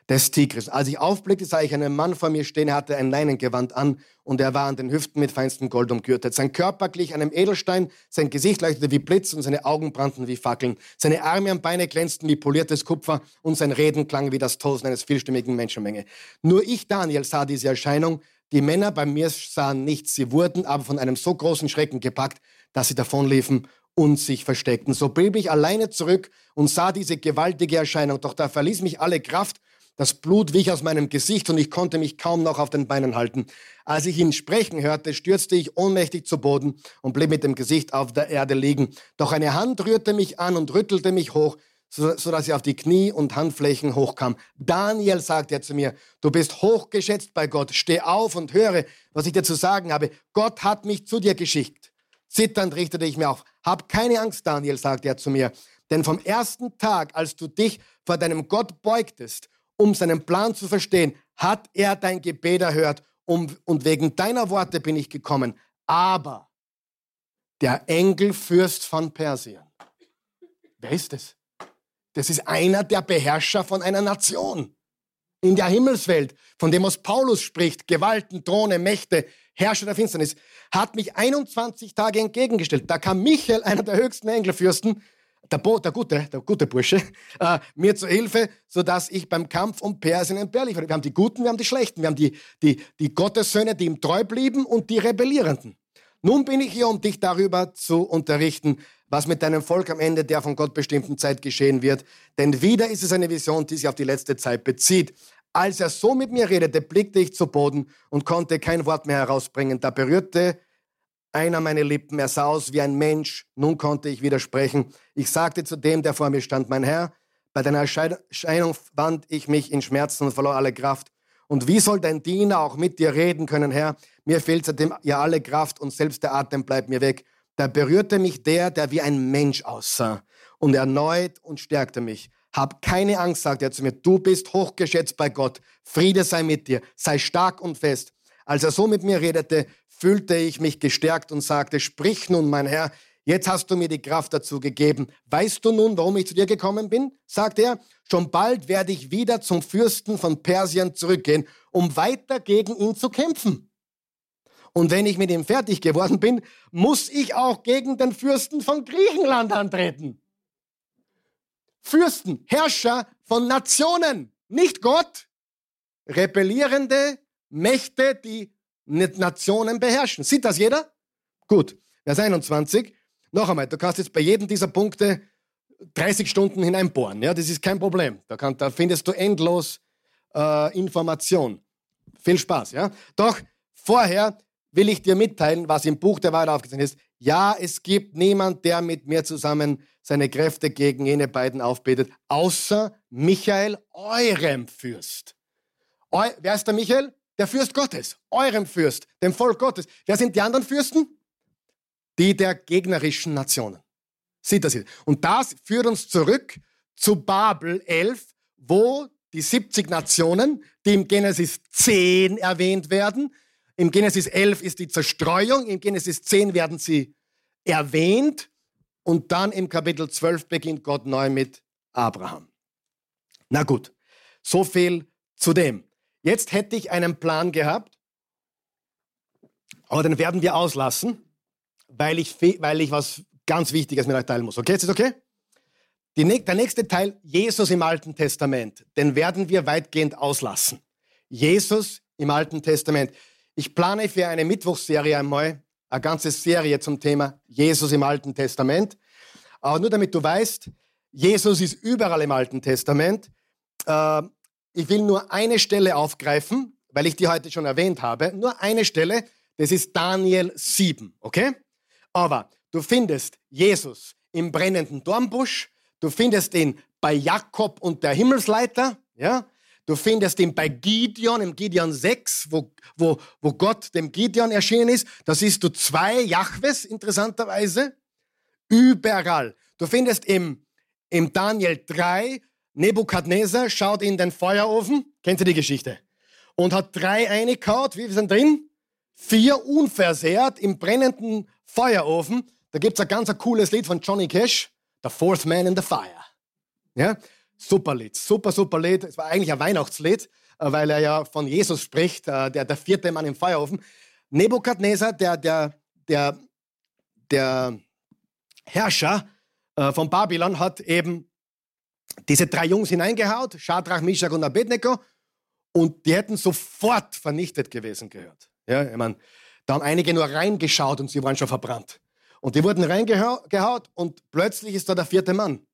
des Tigris. Als ich aufblickte, sah ich einen Mann vor mir stehen, er hatte ein Leinengewand an und er war an den Hüften mit feinstem Gold umgürtet. Sein Körper glich einem Edelstein, sein Gesicht leuchtete wie Blitz und seine Augen brannten wie Fackeln. Seine Arme und Beine glänzten wie poliertes Kupfer und sein Reden klang wie das Tosen eines vielstimmigen Menschenmenge. Nur ich, Daniel, sah diese Erscheinung. Die Männer bei mir sahen nichts. Sie wurden aber von einem so großen Schrecken gepackt, dass sie davonliefen und sich versteckten. So blieb ich alleine zurück und sah diese gewaltige Erscheinung. Doch da verließ mich alle Kraft das Blut wich aus meinem Gesicht und ich konnte mich kaum noch auf den Beinen halten. Als ich ihn sprechen hörte, stürzte ich ohnmächtig zu Boden und blieb mit dem Gesicht auf der Erde liegen. Doch eine Hand rührte mich an und rüttelte mich hoch, sodass ich auf die Knie und Handflächen hochkam. Daniel, sagte er zu mir, du bist hochgeschätzt bei Gott. Steh auf und höre, was ich dir zu sagen habe. Gott hat mich zu dir geschickt. Zitternd richtete ich mir auf. Hab keine Angst, Daniel, sagte er zu mir. Denn vom ersten Tag, als du dich vor deinem Gott beugtest um seinen Plan zu verstehen, hat er dein Gebet erhört um, und wegen deiner Worte bin ich gekommen. Aber der Engelfürst von Persien, wer ist das? Das ist einer der Beherrscher von einer Nation in der Himmelswelt, von dem aus Paulus spricht, Gewalten, Throne, Mächte, Herrscher der Finsternis, hat mich 21 Tage entgegengestellt. Da kam Michael, einer der höchsten Engelfürsten, der, Bo, der gute, der gute Bursche, äh, mir zu Hilfe, sodass ich beim Kampf um Persien entbehrlich war. Wir haben die Guten, wir haben die Schlechten, wir haben die, die, die Gottessöhne, die ihm treu blieben und die Rebellierenden. Nun bin ich hier, um dich darüber zu unterrichten, was mit deinem Volk am Ende der von Gott bestimmten Zeit geschehen wird. Denn wieder ist es eine Vision, die sich auf die letzte Zeit bezieht. Als er so mit mir redete, blickte ich zu Boden und konnte kein Wort mehr herausbringen. Da berührte einer meine Lippen, er sah aus wie ein Mensch. Nun konnte ich widersprechen. Ich sagte zu dem, der vor mir stand, mein Herr, bei deiner Erscheinung wand ich mich in Schmerzen und verlor alle Kraft. Und wie soll dein Diener auch mit dir reden können, Herr? Mir fehlt seitdem ja alle Kraft und selbst der Atem bleibt mir weg. Da berührte mich der, der wie ein Mensch aussah und erneut und stärkte mich. Hab keine Angst, sagte er zu mir. Du bist hochgeschätzt bei Gott. Friede sei mit dir. Sei stark und fest. Als er so mit mir redete, fühlte ich mich gestärkt und sagte, sprich nun, mein Herr, jetzt hast du mir die Kraft dazu gegeben. Weißt du nun, warum ich zu dir gekommen bin? sagte er. Schon bald werde ich wieder zum Fürsten von Persien zurückgehen, um weiter gegen ihn zu kämpfen. Und wenn ich mit ihm fertig geworden bin, muss ich auch gegen den Fürsten von Griechenland antreten. Fürsten, Herrscher von Nationen, nicht Gott. Rebellierende Mächte, die Nationen beherrschen. Sieht das jeder? Gut. Vers 21. Noch einmal, du kannst jetzt bei jedem dieser Punkte 30 Stunden hineinbohren. Ja, das ist kein Problem. Da, kann, da findest du endlos äh, Information. Viel Spaß, ja? Doch vorher will ich dir mitteilen, was im Buch der Wahrheit aufgezeichnet ist. Ja, es gibt niemand, der mit mir zusammen seine Kräfte gegen jene beiden aufbetet, außer Michael, eurem Fürst. Eu, wer ist der Michael? Der Fürst Gottes, eurem Fürst, dem Volk Gottes. Wer sind die anderen Fürsten? Die der gegnerischen Nationen. Sieht das hier? Und das führt uns zurück zu Babel 11, wo die 70 Nationen, die im Genesis 10 erwähnt werden, im Genesis 11 ist die Zerstreuung, im Genesis 10 werden sie erwähnt und dann im Kapitel 12 beginnt Gott neu mit Abraham. Na gut, so viel zu dem. Jetzt hätte ich einen Plan gehabt, aber den werden wir auslassen, weil ich, weil ich was ganz Wichtiges mit euch teilen muss. Okay, ist das okay? Die, der nächste Teil, Jesus im Alten Testament, den werden wir weitgehend auslassen. Jesus im Alten Testament. Ich plane für eine Mittwochsserie einmal eine ganze Serie zum Thema Jesus im Alten Testament. Aber nur damit du weißt, Jesus ist überall im Alten Testament. Ich will nur eine Stelle aufgreifen, weil ich die heute schon erwähnt habe. Nur eine Stelle, das ist Daniel 7, okay? Aber du findest Jesus im brennenden Dornbusch, du findest ihn bei Jakob und der Himmelsleiter, ja? Du findest ihn bei Gideon, im Gideon 6, wo, wo, wo Gott dem Gideon erschienen ist. Da siehst du zwei Jahwes, interessanterweise. Überall. Du findest im, im Daniel 3, Nebukadnezar schaut in den Feuerofen. Kennt ihr die Geschichte? Und hat drei eingehaut. Wie sind drin? Vier unversehrt im brennenden Feuerofen. Da gibt es ein ganz cooles Lied von Johnny Cash. The Fourth Man in the Fire. Ja? Super Lied, super, super Lied. Es war eigentlich ein Weihnachtslied, äh, weil er ja von Jesus spricht, äh, der, der vierte Mann im Feuerofen. Nebukadnezar, der, der, der, der Herrscher äh, von Babylon, hat eben diese drei Jungs hineingehaut, Shadrach, Meshach und Abednego, und die hätten sofort vernichtet gewesen gehört. Ja, ich meine, da haben einige nur reingeschaut und sie waren schon verbrannt. Und die wurden reingehaut und plötzlich ist da der vierte Mann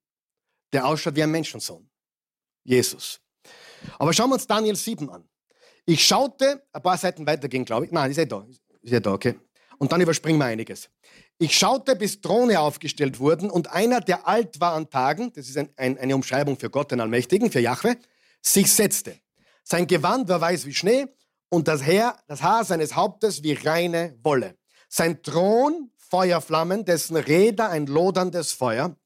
der ausschaut wie ein Menschensohn. Jesus. Aber schauen wir uns Daniel 7 an. Ich schaute, ein paar Seiten weitergehen, glaube ich. Nein, ist ja da. Ist ja da, okay. Und dann überspringen wir einiges. Ich schaute, bis Throne aufgestellt wurden und einer, der alt war an Tagen, das ist ein, ein, eine Umschreibung für Gott, den Allmächtigen, für Jahwe, sich setzte. Sein Gewand war weiß wie Schnee und das, Haar, das Haar seines Hauptes wie reine Wolle. Sein Thron Feuerflammen, dessen Räder ein loderndes Feuer.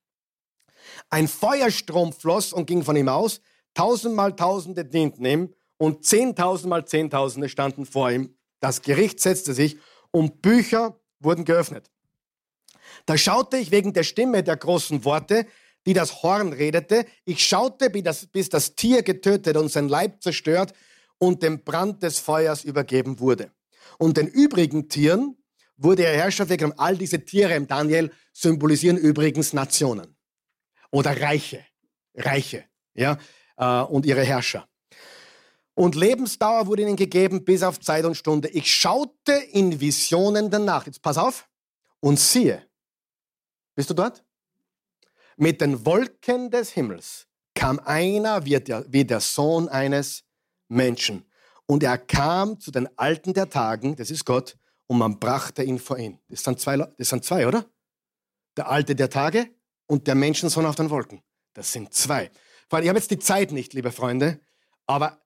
Ein Feuerstrom floss und ging von ihm aus. Tausendmal Tausende dienten ihm und zehntausendmal Zehntausende standen vor ihm. Das Gericht setzte sich und Bücher wurden geöffnet. Da schaute ich wegen der Stimme der großen Worte, die das Horn redete. Ich schaute, bis das, Tier getötet und sein Leib zerstört und dem Brand des Feuers übergeben wurde. Und den übrigen Tieren wurde er Herrscher wegen all diese Tiere im Daniel symbolisieren übrigens Nationen oder Reiche, Reiche, ja, äh, und ihre Herrscher. Und Lebensdauer wurde ihnen gegeben bis auf Zeit und Stunde. Ich schaute in Visionen der Nacht. Jetzt pass auf. Und siehe, bist du dort? Mit den Wolken des Himmels kam einer wie der, wie der Sohn eines Menschen. Und er kam zu den Alten der Tagen, das ist Gott, und man brachte ihn vor ihn. Das sind zwei, das sind zwei oder? Der Alte der Tage und der Menschensohn auf den Wolken. Das sind zwei. Ich habe jetzt die Zeit nicht, liebe Freunde, aber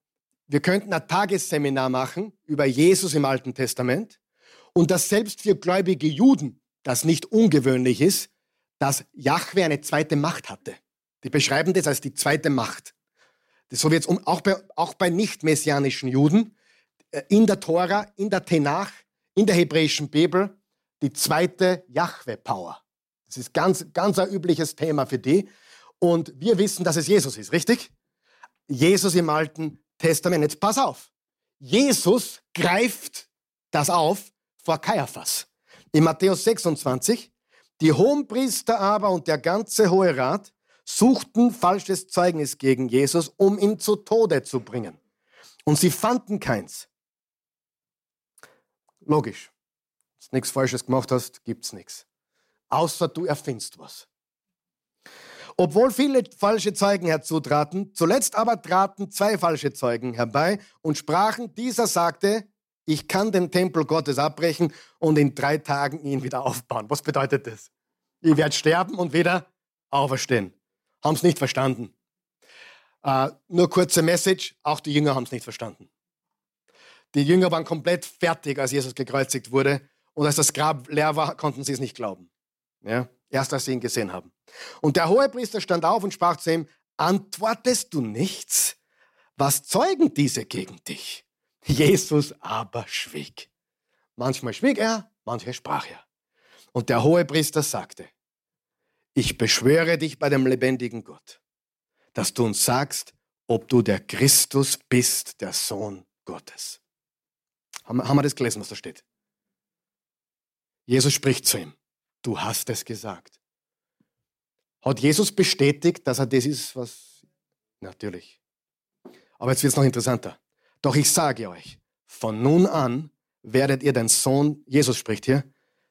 wir könnten ein Tagesseminar machen über Jesus im Alten Testament und dass selbst für gläubige Juden das nicht ungewöhnlich ist, dass Jahwe eine zweite Macht hatte. Die beschreiben das als die zweite Macht. So wird es auch bei, auch bei nicht-messianischen Juden äh, in der Tora, in der Tenach, in der hebräischen Bibel die zweite Jahwe-Power. Das ist ganz, ganz ein übliches Thema für die. Und wir wissen, dass es Jesus ist, richtig? Jesus im Alten Testament. Jetzt pass auf. Jesus greift das auf vor Kaiaphas. In Matthäus 26. Die Hohenpriester aber und der ganze Hohe Rat suchten falsches Zeugnis gegen Jesus, um ihn zu Tode zu bringen. Und sie fanden keins. Logisch. Wenn du nichts Falsches gemacht hast, gibt's nichts außer du erfindest was. Obwohl viele falsche Zeugen herzutraten, zuletzt aber traten zwei falsche Zeugen herbei und sprachen, dieser sagte, ich kann den Tempel Gottes abbrechen und in drei Tagen ihn wieder aufbauen. Was bedeutet das? Ich werde sterben und wieder auferstehen. Haben es nicht verstanden. Äh, nur kurze Message, auch die Jünger haben es nicht verstanden. Die Jünger waren komplett fertig, als Jesus gekreuzigt wurde. Und als das Grab leer war, konnten sie es nicht glauben. Ja, erst als sie ihn gesehen haben. Und der Hohepriester stand auf und sprach zu ihm, antwortest du nichts? Was zeugen diese gegen dich? Jesus aber schwieg. Manchmal schwieg er, manchmal sprach er. Und der Hohepriester sagte, ich beschwöre dich bei dem lebendigen Gott, dass du uns sagst, ob du der Christus bist, der Sohn Gottes. Haben wir das gelesen, was da steht? Jesus spricht zu ihm du hast es gesagt. Hat Jesus bestätigt, dass er das ist, was... Natürlich. Aber jetzt wird es noch interessanter. Doch ich sage euch, von nun an werdet ihr den Sohn, Jesus spricht hier,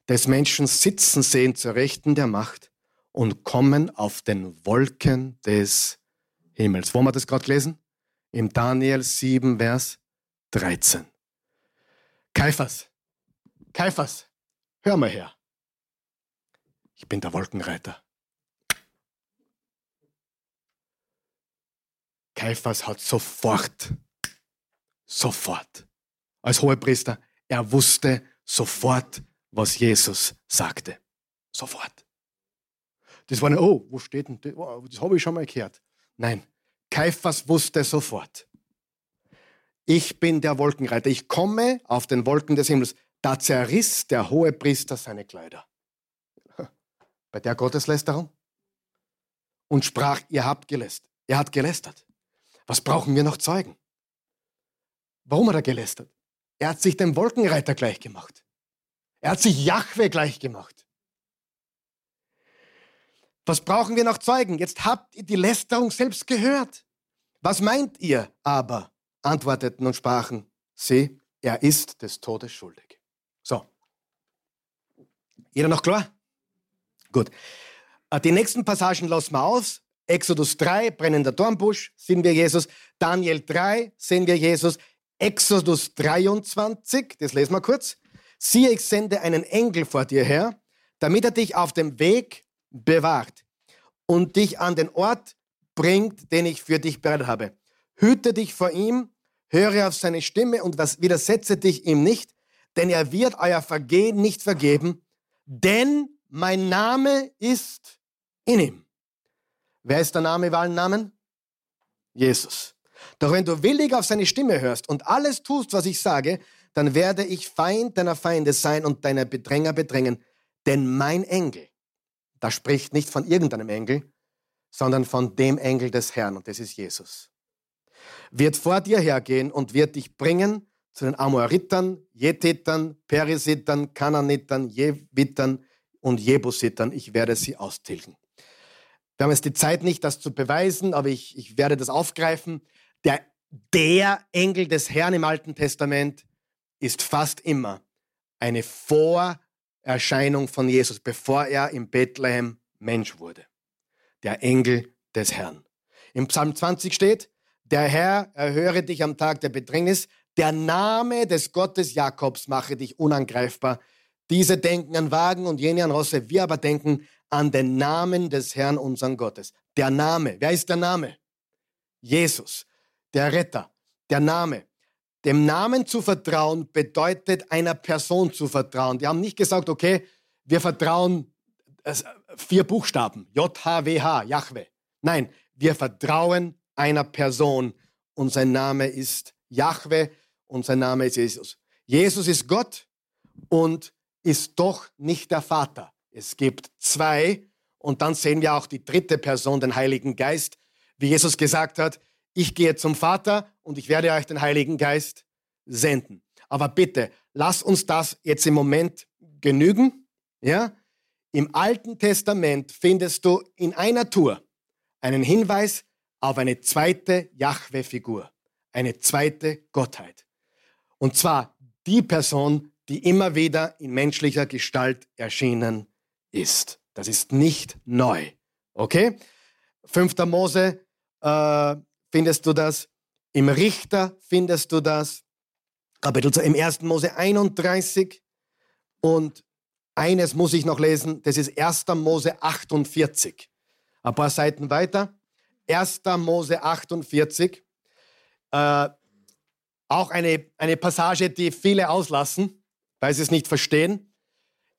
des Menschen sitzen sehen zur Rechten der Macht und kommen auf den Wolken des Himmels. Wo haben wir das gerade gelesen? Im Daniel 7, Vers 13. Kaiphas, Kaiphas, hör mal her. Ich bin der Wolkenreiter. Kaiphas hat sofort, sofort, als Hohepriester, er wusste sofort, was Jesus sagte. Sofort. Das war nicht, oh, wo steht denn das? Das habe ich schon mal gehört. Nein, Kaiphas wusste sofort. Ich bin der Wolkenreiter. Ich komme auf den Wolken des Himmels. Da zerriss der hohe Priester seine Kleider. *laughs* Bei der Gotteslästerung. Und sprach, ihr habt gelästert. Er hat gelästert. Was brauchen wir noch Zeugen? Warum hat er gelästert? Er hat sich dem Wolkenreiter gleich gemacht. Er hat sich Jahwe gleich gemacht. Was brauchen wir noch Zeugen? Jetzt habt ihr die Lästerung selbst gehört. Was meint ihr aber? antworteten und sprachen, sie, er ist des Todes schuldig. So. Jeder noch klar? Gut. Äh, die nächsten Passagen lassen wir aus. Exodus 3, brennender Dornbusch, sehen wir Jesus. Daniel 3, sehen wir Jesus. Exodus 23, das lesen wir kurz. Siehe, ich sende einen Engel vor dir her, damit er dich auf dem Weg bewahrt und dich an den Ort bringt, den ich für dich bereitet habe. Hüte dich vor ihm, höre auf seine Stimme und widersetze dich ihm nicht, denn er wird euer Vergehen nicht vergeben, denn mein Name ist in ihm. Wer ist der Name über allen Namen? Jesus. Doch wenn du willig auf seine Stimme hörst und alles tust, was ich sage, dann werde ich Feind deiner Feinde sein und deiner Bedränger bedrängen. Denn mein Engel, da spricht nicht von irgendeinem Engel, sondern von dem Engel des Herrn, und das ist Jesus, wird vor dir hergehen und wird dich bringen zu den Amoritern, Jethetern, Perisitern, Kananitern, Jevitern und Jebusitern. Ich werde sie austilgen. Wir haben jetzt die Zeit nicht, das zu beweisen, aber ich, ich werde das aufgreifen. Der, der Engel des Herrn im Alten Testament ist fast immer eine Vorerscheinung von Jesus, bevor er in Bethlehem Mensch wurde. Der Engel des Herrn. Im Psalm 20 steht, der Herr erhöre dich am Tag der Bedrängnis, der Name des Gottes Jakobs mache dich unangreifbar. Diese denken an Wagen und jene an Rosse, wir aber denken an den Namen des Herrn unseren Gottes. Der Name, wer ist der Name? Jesus, der Retter, der Name. Dem Namen zu vertrauen bedeutet einer Person zu vertrauen. Die haben nicht gesagt, okay, wir vertrauen äh, vier Buchstaben, J-H-W-H, Jahwe. Nein, wir vertrauen einer Person und sein Name ist Jahwe und sein Name ist Jesus. Jesus ist Gott und ist doch nicht der Vater. Es gibt zwei und dann sehen wir auch die dritte Person, den Heiligen Geist, wie Jesus gesagt hat, ich gehe zum Vater und ich werde euch den Heiligen Geist senden. Aber bitte, lass uns das jetzt im Moment genügen. Ja? Im Alten Testament findest du in einer Tour einen Hinweis auf eine zweite Jahwe-Figur, eine zweite Gottheit. Und zwar die Person, die immer wieder in menschlicher Gestalt erschienen ist. Das ist nicht neu. Okay? 5. Mose äh, findest du das. Im Richter findest du das. Kapitel im 1. Mose 31. Und eines muss ich noch lesen, das ist 1. Mose 48. Ein paar Seiten weiter. 1. Mose 48. Äh, auch eine, eine Passage, die viele auslassen, weil sie es nicht verstehen.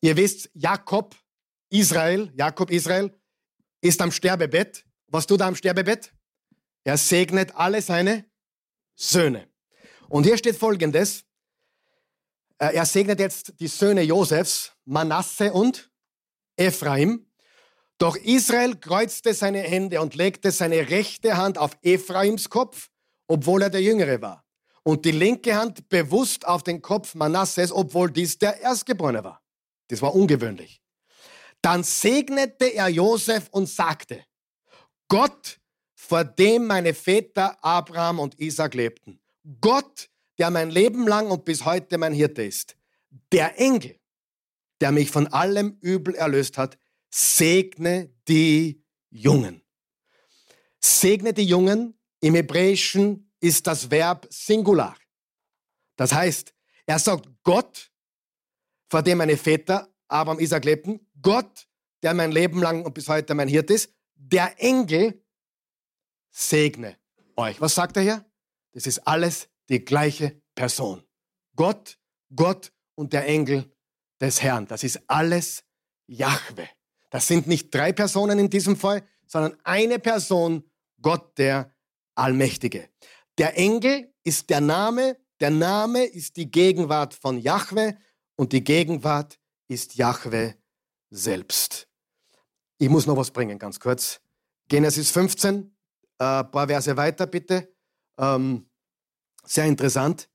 Ihr wisst, Jakob Israel, Jakob Israel, ist am Sterbebett. Was tut er am Sterbebett? Er segnet alle seine Söhne. Und hier steht folgendes. Äh, er segnet jetzt die Söhne Josefs, Manasse und Ephraim. Doch Israel kreuzte seine Hände und legte seine rechte Hand auf Ephraims Kopf, obwohl er der Jüngere war. Und die linke Hand bewusst auf den Kopf Manasses, obwohl dies der Erstgeborene war. Das war ungewöhnlich. Dann segnete er Josef und sagte, Gott, vor dem meine Väter Abraham und Isaac lebten, Gott, der mein Leben lang und bis heute mein Hirte ist. Der Engel, der mich von allem Übel erlöst hat, segne die Jungen. Segne die Jungen. Im Hebräischen ist das Verb Singular. Das heißt, er sagt Gott, vor dem meine Väter Abraham, Isaac lebten, Gott, der mein Leben lang und bis heute mein Hirt ist, der Engel segne euch. Was sagt er hier? Das ist alles die gleiche Person. Gott, Gott und der Engel des Herrn. Das ist alles Jahwe. Das sind nicht drei Personen in diesem Fall, sondern eine Person, Gott der Allmächtige. Der Engel ist der Name, der Name ist die Gegenwart von Jahwe und die Gegenwart ist Jahwe selbst. Ich muss noch was bringen, ganz kurz. Genesis 15, ein äh, paar Verse weiter bitte. Ähm, sehr interessant.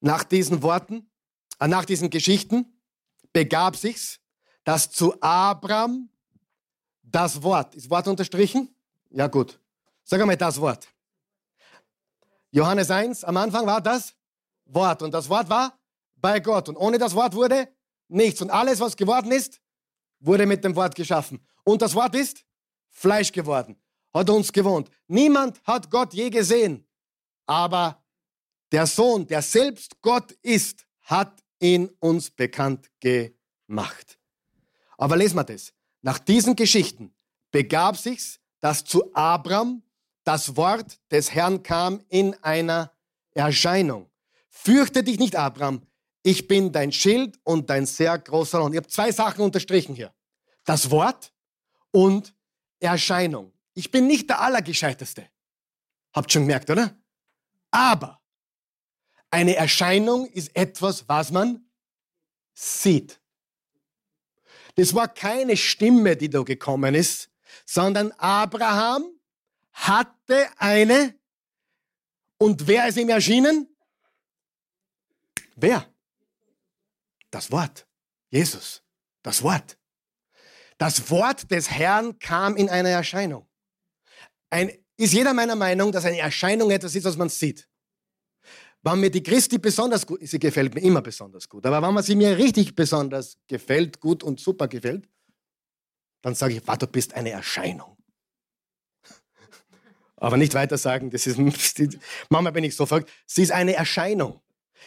Nach diesen Worten, äh, nach diesen Geschichten begab sich's, dass zu Abraham das Wort, ist Wort unterstrichen? Ja gut. Sag einmal das Wort. Johannes 1, am Anfang war das Wort und das Wort war bei Gott und ohne das Wort wurde nichts und alles, was geworden ist, wurde mit dem Wort geschaffen. Und das Wort ist Fleisch geworden, hat uns gewohnt. Niemand hat Gott je gesehen, aber der Sohn, der selbst Gott ist, hat ihn uns bekannt gemacht. Aber lesen wir das. Nach diesen Geschichten begab sich's, dass zu Abraham das Wort des Herrn kam in einer Erscheinung. Fürchte dich nicht, Abraham. Ich bin dein Schild und dein sehr großer Lohn. Ich habe zwei Sachen unterstrichen hier. Das Wort und Erscheinung. Ich bin nicht der Allergescheiteste. Habt schon gemerkt, oder? Aber eine Erscheinung ist etwas, was man sieht. Das war keine Stimme, die da gekommen ist, sondern Abraham hatte eine. Und wer ist ihm erschienen? Wer? Das Wort. Jesus. Das Wort. Das Wort des Herrn kam in einer Erscheinung. Ein, ist jeder meiner Meinung, dass eine Erscheinung etwas ist, was man sieht? Wenn mir die Christi besonders gut, sie gefällt mir immer besonders gut, aber wenn man sie mir richtig besonders gefällt, gut und super gefällt, dann sage ich, du bist eine Erscheinung. *laughs* Aber nicht weiter sagen, das ist, *laughs* manchmal bin ich so verrückt, sie ist eine Erscheinung.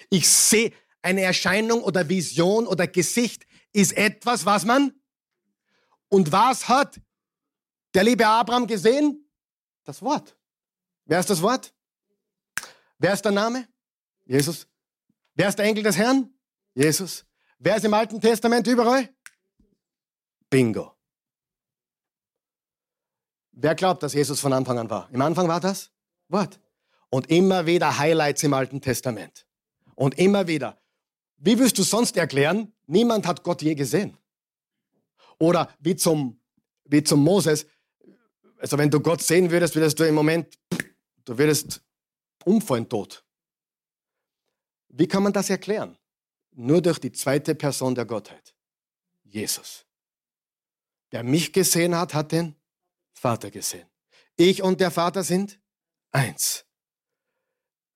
Ich sehe, eine Erscheinung oder Vision oder Gesicht ist etwas, was man. Und was hat der liebe Abraham gesehen? Das Wort. Wer ist das Wort? Wer ist der Name? Jesus. Wer ist der Enkel des Herrn? Jesus. Wer ist im Alten Testament überall? Bingo. Wer glaubt, dass Jesus von Anfang an war? Im Anfang war das Wort. Und immer wieder Highlights im Alten Testament. Und immer wieder. Wie willst du sonst erklären, niemand hat Gott je gesehen? Oder wie zum, wie zum Moses, also wenn du Gott sehen würdest, würdest du im Moment, du würdest umfallen tot. Wie kann man das erklären? Nur durch die zweite Person der Gottheit. Jesus. Wer mich gesehen hat, hat den Vater gesehen. Ich und der Vater sind eins.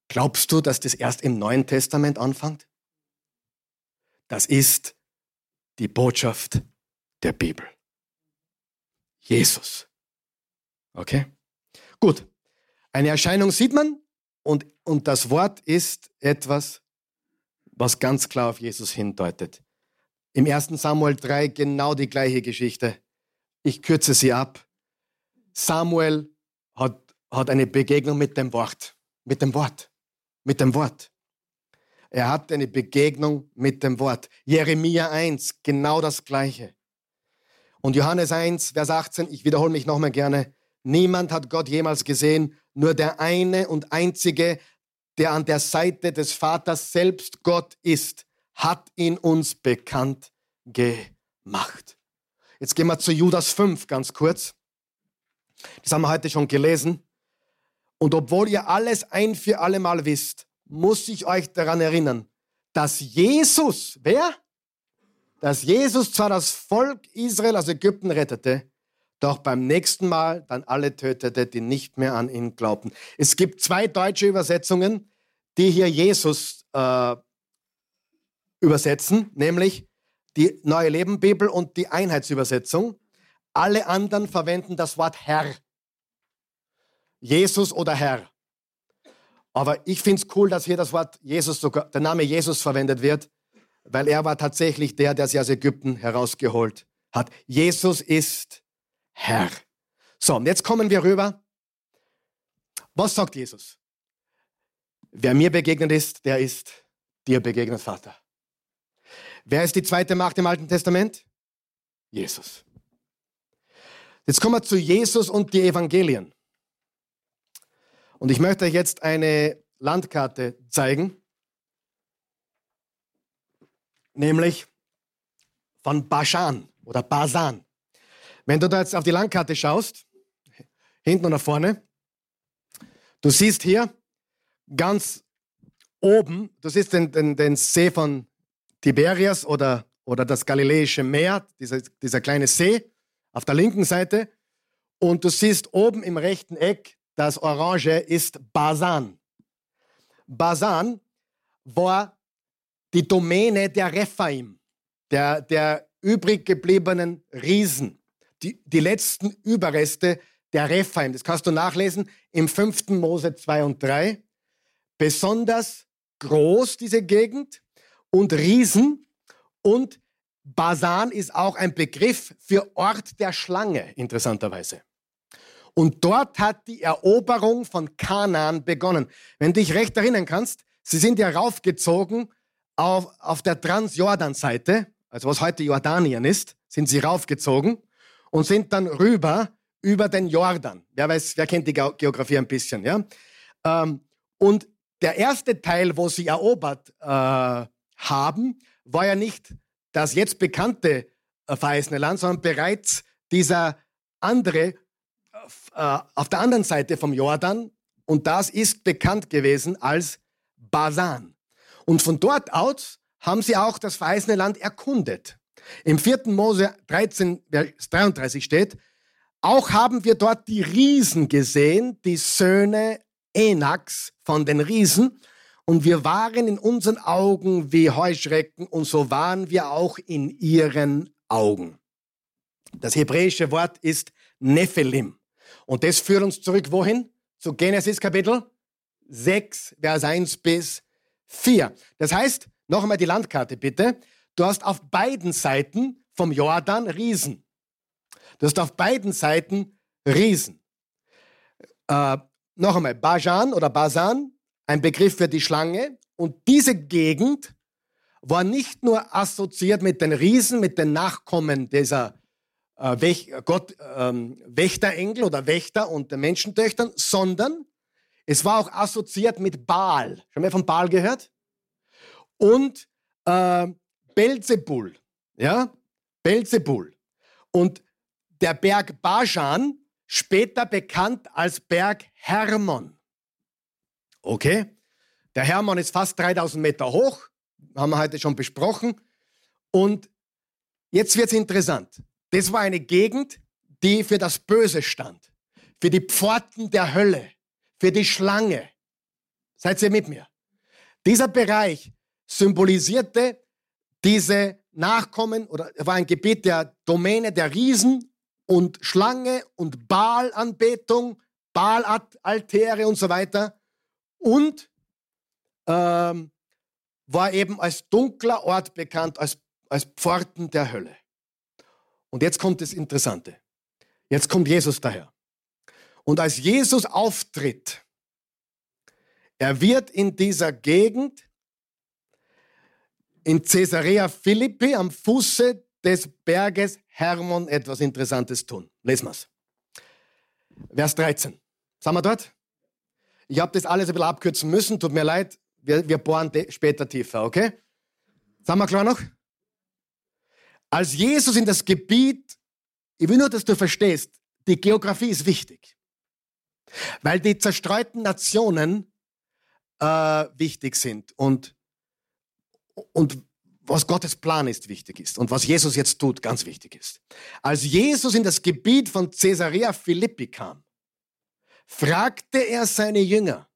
Glaubst du, dass das erst im Neuen Testament anfängt? Das ist die Botschaft der Bibel. Jesus. Okay? Gut. Eine Erscheinung sieht man und, und das Wort ist etwas, was ganz klar auf Jesus hindeutet. Im 1. Samuel 3 genau die gleiche Geschichte. Ich kürze sie ab. Samuel hat, hat eine Begegnung mit dem Wort. Mit dem Wort. Mit dem Wort. Er hat eine Begegnung mit dem Wort. Jeremia 1, genau das Gleiche. Und Johannes 1, Vers 18, ich wiederhole mich nochmal gerne. Niemand hat Gott jemals gesehen, nur der eine und einzige, der an der Seite des Vaters selbst Gott ist, hat ihn uns bekannt gemacht. Jetzt gehen wir zu Judas 5 ganz kurz. Das haben wir heute schon gelesen. Und obwohl ihr alles ein für alle Mal wisst, muss ich euch daran erinnern, dass Jesus, wer? Dass Jesus zwar das Volk Israel aus Ägypten rettete, doch beim nächsten Mal dann alle tötete, die nicht mehr an ihn glaubten. Es gibt zwei deutsche Übersetzungen, die hier Jesus äh, übersetzen, nämlich die Neue Leben Bibel und die Einheitsübersetzung. Alle anderen verwenden das Wort Herr. Jesus oder Herr. Aber ich finde es cool, dass hier das Wort Jesus sogar, der Name Jesus verwendet wird, weil er war tatsächlich der, der sie aus Ägypten herausgeholt hat. Jesus ist Herr. So, und jetzt kommen wir rüber. Was sagt Jesus? Wer mir begegnet ist, der ist dir begegnet, Vater. Wer ist die zweite Macht im Alten Testament? Jesus. Jetzt kommen wir zu Jesus und die Evangelien. Und ich möchte euch jetzt eine Landkarte zeigen, nämlich von Bashan oder Basan. Wenn du da jetzt auf die Landkarte schaust, hinten und nach vorne, du siehst hier ganz oben, du siehst den, den, den See von Tiberias oder, oder das Galiläische Meer, dieser, dieser kleine See auf der linken Seite. Und du siehst oben im rechten Eck, das Orange ist Basan. Basan war die Domäne der Rephaim, der, der übrig gebliebenen Riesen, die, die letzten Überreste der Rephaim. Das kannst du nachlesen im 5. Mose 2 und 3. Besonders groß, diese Gegend, und Riesen. Und Basan ist auch ein Begriff für Ort der Schlange, interessanterweise. Und dort hat die Eroberung von Kanaan begonnen. Wenn du dich recht erinnern kannst, sie sind ja raufgezogen auf, auf der Transjordan-Seite, also was heute Jordanien ist, sind sie raufgezogen und sind dann rüber über den Jordan. Wer weiß, wer kennt die Geografie ein bisschen, ja? Ähm, und der erste Teil, wo sie erobert äh, haben, war ja nicht das jetzt bekannte äh, verheißene Land, sondern bereits dieser andere äh, auf der anderen Seite vom Jordan und das ist bekannt gewesen als Basan. Und von dort aus haben sie auch das verheißene Land erkundet. Im 4. Mose 13, Vers 33 steht, auch haben wir dort die Riesen gesehen, die Söhne Enaks von den Riesen, und wir waren in unseren Augen wie Heuschrecken und so waren wir auch in ihren Augen. Das hebräische Wort ist Nephilim. Und das führt uns zurück wohin? Zu Genesis Kapitel 6, Vers 1 bis 4. Das heißt, noch einmal die Landkarte bitte. Du hast auf beiden Seiten vom Jordan Riesen. Du hast auf beiden Seiten Riesen. Äh, noch einmal, Bajan oder Basan ein Begriff für die Schlange. Und diese Gegend war nicht nur assoziiert mit den Riesen, mit den Nachkommen dieser äh, Wech Gott, ähm, Wächterengel oder Wächter und den Menschentöchtern, sondern es war auch assoziiert mit Baal. Schon mal von Baal gehört? Und äh, Belzebul. Ja? Belzebul. Und der Berg Bajan, später bekannt als Berg Hermon. Okay? Der Hermann ist fast 3000 Meter hoch, haben wir heute schon besprochen. Und jetzt wird es interessant. Das war eine Gegend, die für das Böse stand, für die Pforten der Hölle, für die Schlange. Seid ihr mit mir? Dieser Bereich symbolisierte diese Nachkommen oder war ein Gebiet der Domäne der Riesen und Schlange und Baalanbetung, Baalaltäre und so weiter und ähm, war eben als dunkler Ort bekannt, als, als Pforten der Hölle. Und jetzt kommt das Interessante. Jetzt kommt Jesus daher. Und als Jesus auftritt, er wird in dieser Gegend, in Caesarea Philippi, am Fuße des Berges Hermon, etwas Interessantes tun. Lesen wir es. Vers 13. Sind wir dort? Ich habe das alles ein bisschen abkürzen müssen, tut mir leid. Wir, wir bohren später tiefer, okay? Sagen wir klar noch? Als Jesus in das Gebiet, ich will nur, dass du verstehst, die Geografie ist wichtig. Weil die zerstreuten Nationen äh, wichtig sind und, und was Gottes Plan ist, wichtig ist und was Jesus jetzt tut, ganz wichtig ist. Als Jesus in das Gebiet von Caesarea Philippi kam, fragte er seine Jünger,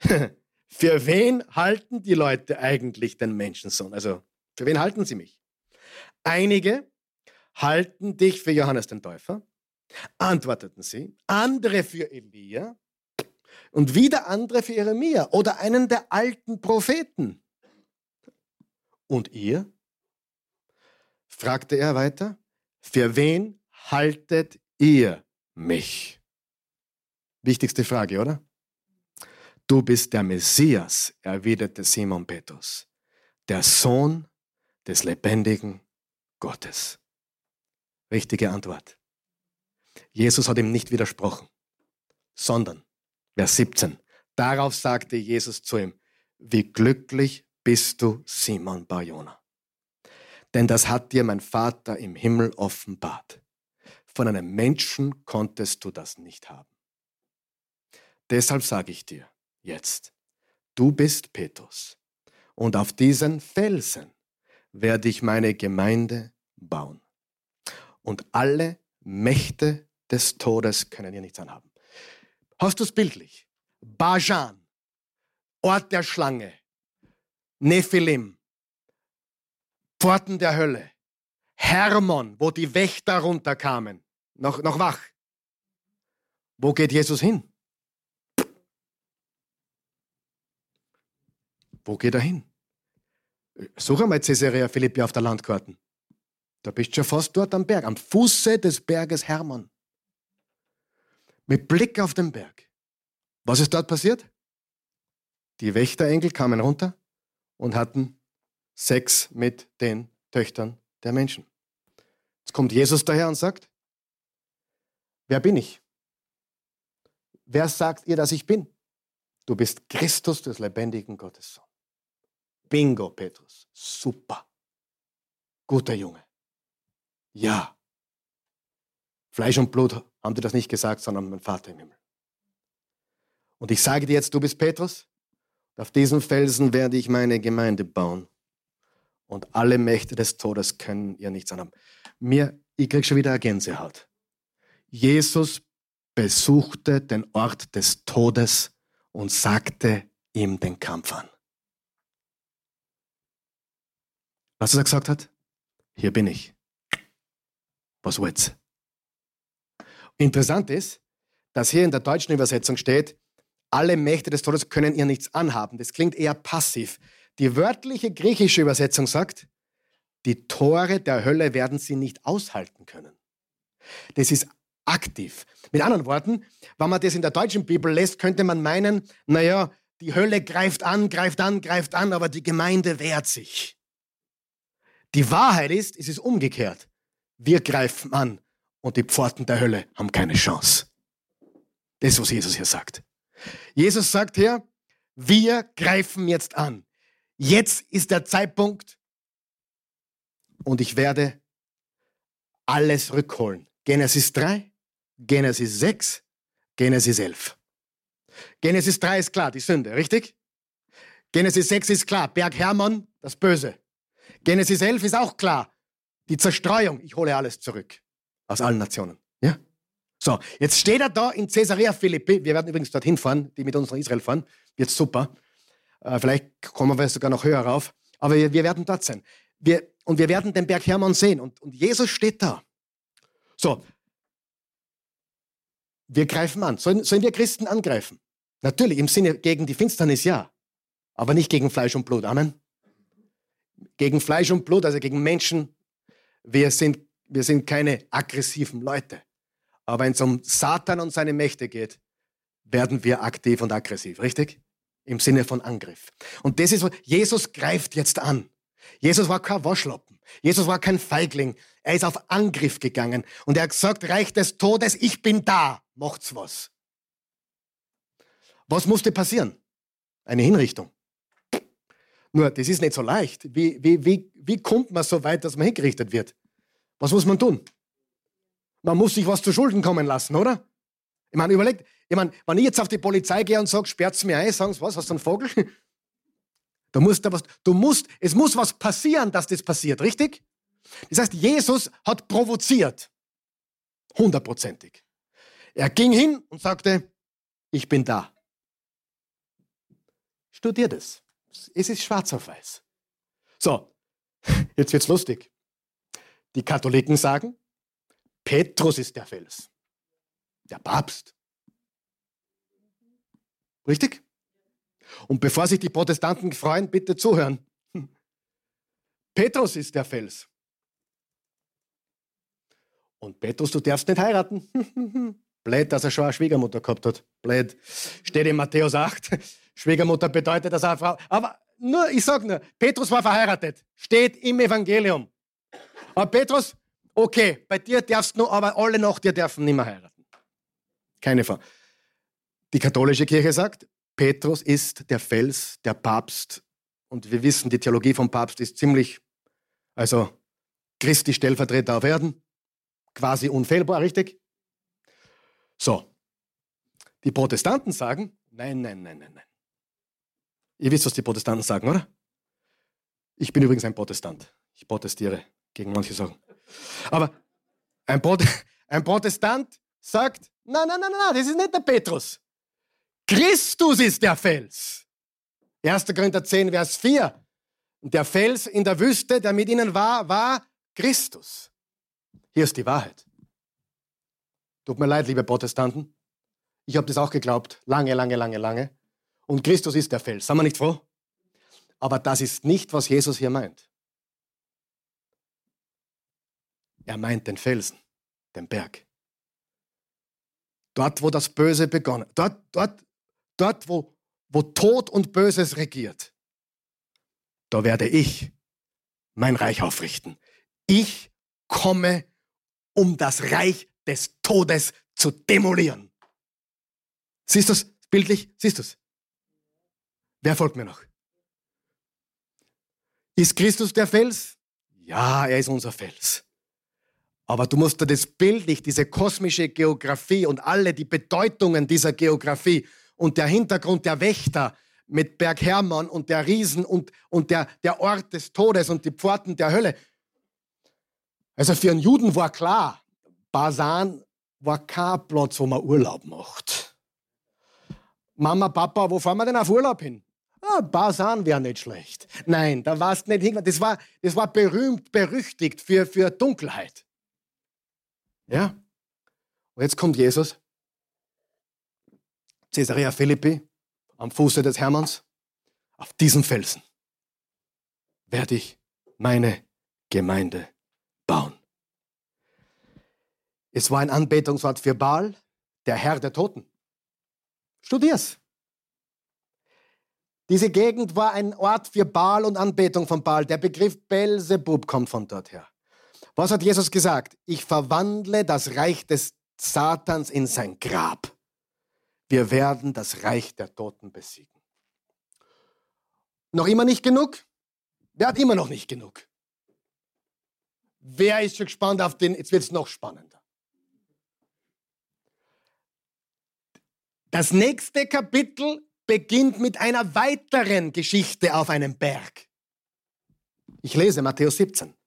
*laughs* für wen halten die Leute eigentlich den Menschensohn? Also, für wen halten sie mich? Einige halten dich für Johannes den Täufer, antworteten sie, andere für Elia und wieder andere für Jeremia oder einen der alten Propheten. Und ihr? fragte er weiter, für wen haltet ihr mich? Wichtigste Frage, oder? Du bist der Messias, erwiderte Simon Petrus, der Sohn des lebendigen Gottes. Richtige Antwort. Jesus hat ihm nicht widersprochen, sondern, Vers 17, darauf sagte Jesus zu ihm, wie glücklich bist du, Simon Barjona. Denn das hat dir mein Vater im Himmel offenbart. Von einem Menschen konntest du das nicht haben. Deshalb sage ich dir jetzt, du bist Petrus und auf diesen Felsen werde ich meine Gemeinde bauen. Und alle Mächte des Todes können ihr nichts anhaben. Hast du es bildlich? Bajan, Ort der Schlange, Nephilim, Pforten der Hölle, Hermon, wo die Wächter runterkamen, noch, noch wach. Wo geht Jesus hin? Wo geht er hin? Such einmal Caesarea Philippi auf der Landkarten. Da bist du schon fast dort am Berg, am Fuße des Berges Hermon. Mit Blick auf den Berg. Was ist dort passiert? Die Wächterengel kamen runter und hatten Sex mit den Töchtern der Menschen. Jetzt kommt Jesus daher und sagt, wer bin ich? Wer sagt ihr, dass ich bin? Du bist Christus des lebendigen Gottes Sohn. Bingo, Petrus. Super. Guter Junge. Ja. Fleisch und Blut haben dir das nicht gesagt, sondern mein Vater im Himmel. Und ich sage dir jetzt, du bist Petrus. Auf diesen Felsen werde ich meine Gemeinde bauen. Und alle Mächte des Todes können ihr nichts anhaben. Mir, ich krieg schon wieder eine Gänsehaut. Jesus besuchte den Ort des Todes und sagte ihm den Kampf an. Was er gesagt hat? Hier bin ich. Was willst Interessant ist, dass hier in der deutschen Übersetzung steht, alle Mächte des Todes können ihr nichts anhaben. Das klingt eher passiv. Die wörtliche griechische Übersetzung sagt, die Tore der Hölle werden sie nicht aushalten können. Das ist aktiv. Mit anderen Worten, wenn man das in der deutschen Bibel lässt, könnte man meinen, naja, die Hölle greift an, greift an, greift an, aber die Gemeinde wehrt sich. Die Wahrheit ist, es ist umgekehrt. Wir greifen an und die Pforten der Hölle haben keine Chance. Das was Jesus hier sagt. Jesus sagt hier, wir greifen jetzt an. Jetzt ist der Zeitpunkt und ich werde alles rückholen. Genesis 3, Genesis 6, Genesis 11. Genesis 3 ist klar, die Sünde, richtig? Genesis 6 ist klar, Berg Hermann, das Böse. Genesis 11 ist auch klar. Die Zerstreuung. Ich hole alles zurück. Aus allen Nationen. So, jetzt steht er da in Caesarea Philippi. Wir werden übrigens dorthin fahren, die mit uns nach Israel fahren. Wird super. Äh, vielleicht kommen wir sogar noch höher rauf. Aber wir, wir werden dort sein. Wir, und wir werden den Berg Hermann sehen. Und, und Jesus steht da. So. Wir greifen an. Sollen, sollen wir Christen angreifen? Natürlich, im Sinne gegen die Finsternis ja. Aber nicht gegen Fleisch und Blut. Amen gegen Fleisch und Blut, also gegen Menschen. Wir sind, wir sind keine aggressiven Leute. Aber wenn es um Satan und seine Mächte geht, werden wir aktiv und aggressiv, richtig? Im Sinne von Angriff. Und das ist, Jesus greift jetzt an. Jesus war kein Waschlappen. Jesus war kein Feigling. Er ist auf Angriff gegangen. Und er hat gesagt, Reich des Todes, ich bin da. Macht's was. Was musste passieren? Eine Hinrichtung. Nur, das ist nicht so leicht. Wie, wie, wie, wie kommt man so weit, dass man hingerichtet wird? Was muss man tun? Man muss sich was zu Schulden kommen lassen, oder? Ich meine, überlegt, ich meine, wenn ich jetzt auf die Polizei gehe und sage, sperrt's mir ein, sagen sie, was, hast du einen Vogel? *laughs* Du musst da was, du musst, es muss was passieren, dass das passiert, richtig? Das heißt, Jesus hat provoziert. Hundertprozentig. Er ging hin und sagte, ich bin da. Studiert es. Es ist schwarz auf weiß. So, *laughs* jetzt wird's lustig. Die Katholiken sagen, Petrus ist der Fels. Der Papst. Richtig? Und bevor sich die Protestanten freuen, bitte zuhören. *laughs* Petrus ist der Fels. Und Petrus, du darfst nicht heiraten. *laughs* Blöd, dass er schon eine Schwiegermutter gehabt hat. Blöd. Steht in Matthäus 8. *laughs* Schwiegermutter bedeutet, dass er eine Frau. Aber nur, ich sag nur, Petrus war verheiratet. Steht im Evangelium. Aber Petrus, okay, bei dir darfst du, aber alle nach dir dürfen nicht mehr heiraten. Keine Frau. Die katholische Kirche sagt, Petrus ist der Fels, der Papst. Und wir wissen, die Theologie vom Papst ist ziemlich, also Christi Stellvertreter auf Erden, quasi unfehlbar, richtig? So. Die Protestanten sagen, nein, nein, nein, nein, nein. Ihr wisst, was die Protestanten sagen, oder? Ich bin übrigens ein Protestant. Ich protestiere gegen manche Sachen. Aber ein, Prote *laughs* ein Protestant sagt, nein, nein, nein, nein, das ist nicht der Petrus. Christus ist der Fels. 1. Korinther 10, Vers 4. Und der Fels in der Wüste, der mit ihnen war, war Christus. Hier ist die Wahrheit. Tut mir leid, liebe Protestanten. Ich habe das auch geglaubt. Lange, lange, lange, lange. Und Christus ist der Fels. Sind wir nicht froh? Aber das ist nicht, was Jesus hier meint. Er meint den Felsen, den Berg. Dort, wo das Böse begonnen, dort, dort, dort, wo, wo Tod und Böses regiert, da werde ich mein Reich aufrichten. Ich komme, um das Reich des Todes zu demolieren. Siehst du es bildlich? Siehst du es? Wer folgt mir noch? Ist Christus der Fels? Ja, er ist unser Fels. Aber du musst dir das bildlich, diese kosmische Geografie und alle die Bedeutungen dieser Geografie und der Hintergrund der Wächter mit Berg Hermann und der Riesen und, und der, der Ort des Todes und die Pforten der Hölle. Also für einen Juden war klar, Basan war kein Platz, wo man Urlaub macht. Mama, Papa, wo fahren wir denn auf Urlaub hin? Ah, Basan wäre nicht schlecht. Nein, da warst nicht hin. Das war, das war berühmt, berüchtigt für, für Dunkelheit. Ja? Und jetzt kommt Jesus. Caesarea Philippi, am Fuße des Hermanns. Auf diesem Felsen werde ich meine Gemeinde bauen. Es war ein Anbetungsort für Baal, der Herr der Toten. Studier's. Diese Gegend war ein Ort für Baal und Anbetung von Baal. Der Begriff Belzebub kommt von dort her. Was hat Jesus gesagt? Ich verwandle das Reich des Satans in sein Grab. Wir werden das Reich der Toten besiegen. Noch immer nicht genug? Wer hat immer noch nicht genug? Wer ist schon gespannt auf den, jetzt wird es noch spannender. Das nächste Kapitel beginnt mit einer weiteren Geschichte auf einem Berg. Ich lese Matthäus 17.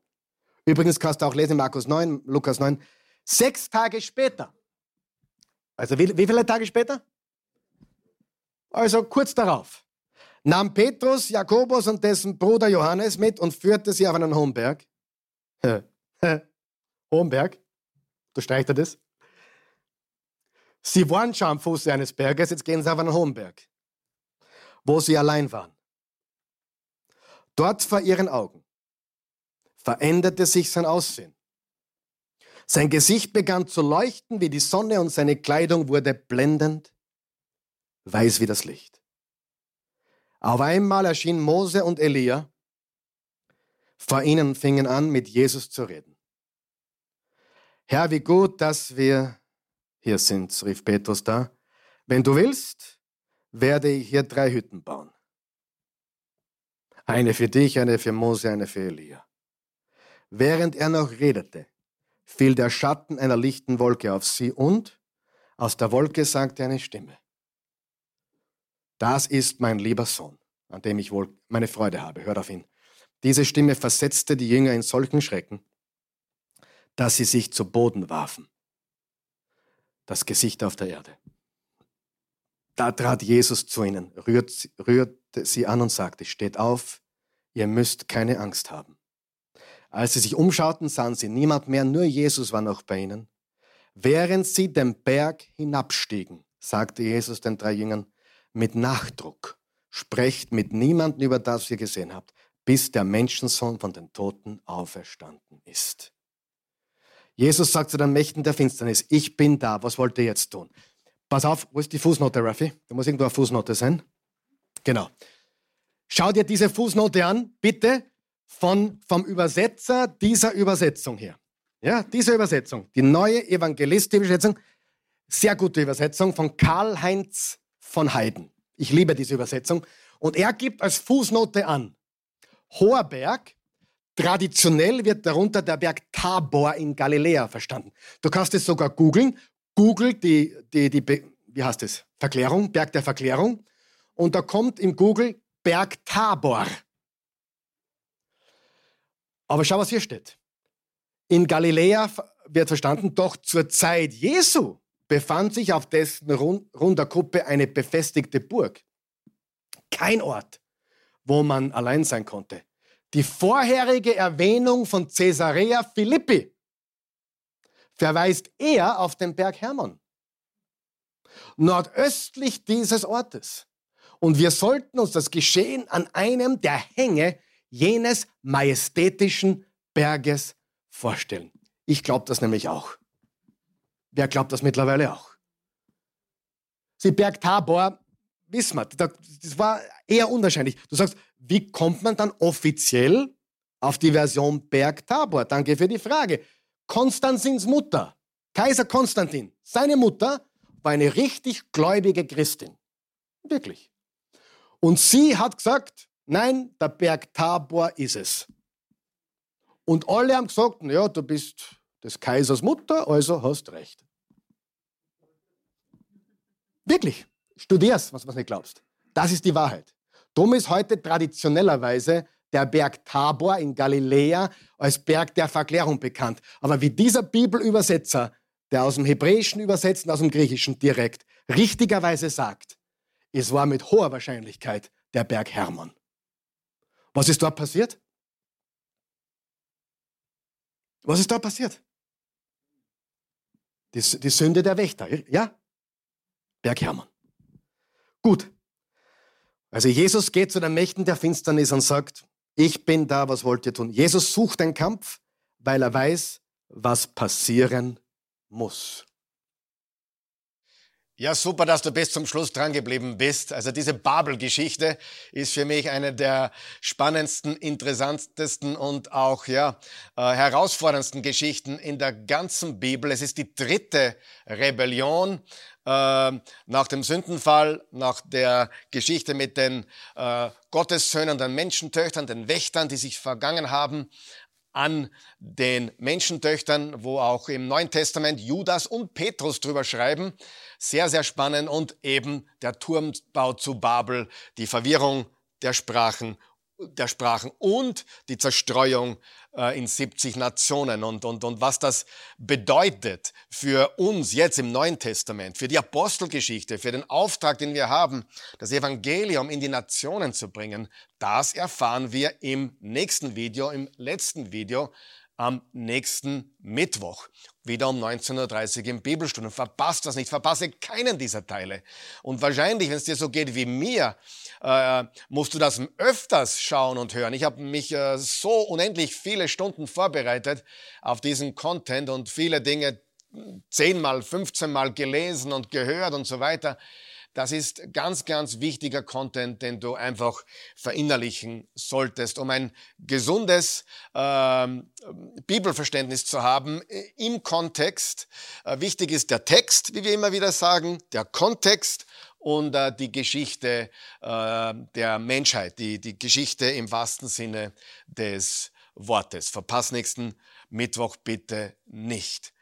Übrigens kannst du auch lesen Markus 9, Lukas 9. Sechs Tage später. Also wie, wie viele Tage später? Also kurz darauf. Nahm Petrus, Jakobus und dessen Bruder Johannes mit und führte sie auf einen hohen Berg. *laughs* hohen Berg? Du streicht er das? Sie waren schon am Fuße eines Berges, jetzt gehen sie auf einen hohen Berg, wo sie allein waren. Dort vor ihren Augen veränderte sich sein Aussehen. Sein Gesicht begann zu leuchten wie die Sonne und seine Kleidung wurde blendend weiß wie das Licht. Auf einmal erschienen Mose und Elia. Vor ihnen fingen an, mit Jesus zu reden. Herr, wie gut, dass wir hier sind, rief Petrus da. Wenn du willst, werde ich hier drei Hütten bauen. Eine für dich, eine für Mose, eine für Elia. Während er noch redete, fiel der Schatten einer lichten Wolke auf sie und aus der Wolke sagte eine Stimme. Das ist mein lieber Sohn, an dem ich wohl meine Freude habe. Hört auf ihn. Diese Stimme versetzte die Jünger in solchen Schrecken, dass sie sich zu Boden warfen das Gesicht auf der Erde. Da trat Jesus zu ihnen, rührt, rührt, sie an und sagte, steht auf, ihr müsst keine Angst haben. Als sie sich umschauten, sahen sie niemand mehr, nur Jesus war noch bei ihnen. Während sie den Berg hinabstiegen, sagte Jesus den drei Jüngern, mit Nachdruck, sprecht mit niemandem über das, was ihr gesehen habt, bis der Menschensohn von den Toten auferstanden ist. Jesus sagt zu den Mächten der Finsternis, ich bin da, was wollt ihr jetzt tun? Pass auf, wo ist die Fußnote, Raffi? Da muss irgendwo eine Fußnote sein. Genau. Schau dir diese Fußnote an, bitte, von, vom Übersetzer dieser Übersetzung hier. Ja, diese Übersetzung, die neue evangelistische Übersetzung, sehr gute Übersetzung von Karl-Heinz von Heiden. Ich liebe diese Übersetzung. Und er gibt als Fußnote an, Hoher Berg, traditionell wird darunter der Berg Tabor in Galiläa verstanden. Du kannst es sogar googeln. Google die, die, die, wie heißt es? Verklärung, Berg der Verklärung. Und da kommt im Google Berg Tabor. Aber schau, was hier steht. In Galiläa wird verstanden, doch zur Zeit Jesu befand sich auf dessen runder Kuppe eine befestigte Burg. Kein Ort, wo man allein sein konnte. Die vorherige Erwähnung von Caesarea Philippi verweist eher auf den Berg Hermon, nordöstlich dieses Ortes. Und wir sollten uns das Geschehen an einem der Hänge jenes majestätischen Berges vorstellen. Ich glaube das nämlich auch. Wer glaubt das mittlerweile auch? Sie Berg Tabor, wissen wir, das war eher unwahrscheinlich. Du sagst, wie kommt man dann offiziell auf die Version Berg Tabor? Danke für die Frage. Konstantins Mutter, Kaiser Konstantin, seine Mutter war eine richtig gläubige Christin. Wirklich. Und sie hat gesagt, nein, der Berg Tabor ist es. Und alle haben gesagt, ja, du bist des Kaisers Mutter, also hast recht. Wirklich. Studier's, was du nicht glaubst. Das ist die Wahrheit. Drum ist heute traditionellerweise der Berg Tabor in Galiläa als Berg der Verklärung bekannt. Aber wie dieser Bibelübersetzer, der aus dem Hebräischen übersetzt und aus dem Griechischen direkt, richtigerweise sagt, es war mit hoher Wahrscheinlichkeit der Berg Hermon. Was ist dort passiert? Was ist dort passiert? Die, die Sünde der Wächter, ja? Berg Hermon. Gut. Also Jesus geht zu den Mächten der Finsternis und sagt, ich bin da, was wollt ihr tun? Jesus sucht den Kampf, weil er weiß, was passieren muss. Ja, super, dass du bis zum Schluss dran geblieben bist. Also diese Babel-Geschichte ist für mich eine der spannendsten, interessantesten und auch ja äh, herausforderndsten Geschichten in der ganzen Bibel. Es ist die dritte Rebellion äh, nach dem Sündenfall, nach der Geschichte mit den äh, Gottessöhnen, den Menschentöchtern, den Wächtern, die sich vergangen haben an den Menschentöchtern, wo auch im Neuen Testament Judas und Petrus drüber schreiben. Sehr, sehr spannend und eben der Turmbau zu Babel, die Verwirrung der Sprachen der Sprachen und die Zerstreuung äh, in 70 Nationen und, und, und was das bedeutet für uns jetzt im Neuen Testament, für die Apostelgeschichte, für den Auftrag, den wir haben, das Evangelium in die Nationen zu bringen, das erfahren wir im nächsten Video, im letzten Video am nächsten Mittwoch. Wieder um 19.30 Uhr im Bibelstunden. Verpasst das nicht, verpasse keinen dieser Teile. Und wahrscheinlich, wenn es dir so geht wie mir, äh, musst du das öfters schauen und hören. Ich habe mich äh, so unendlich viele Stunden vorbereitet auf diesen Content und viele Dinge zehnmal, 15 Mal gelesen und gehört und so weiter. Das ist ganz, ganz wichtiger Content, den du einfach verinnerlichen solltest, um ein gesundes ähm, Bibelverständnis zu haben äh, im Kontext. Äh, wichtig ist der Text, wie wir immer wieder sagen, der Kontext und äh, die Geschichte äh, der Menschheit, die, die Geschichte im wahrsten Sinne des Wortes. Verpass nächsten Mittwoch bitte nicht.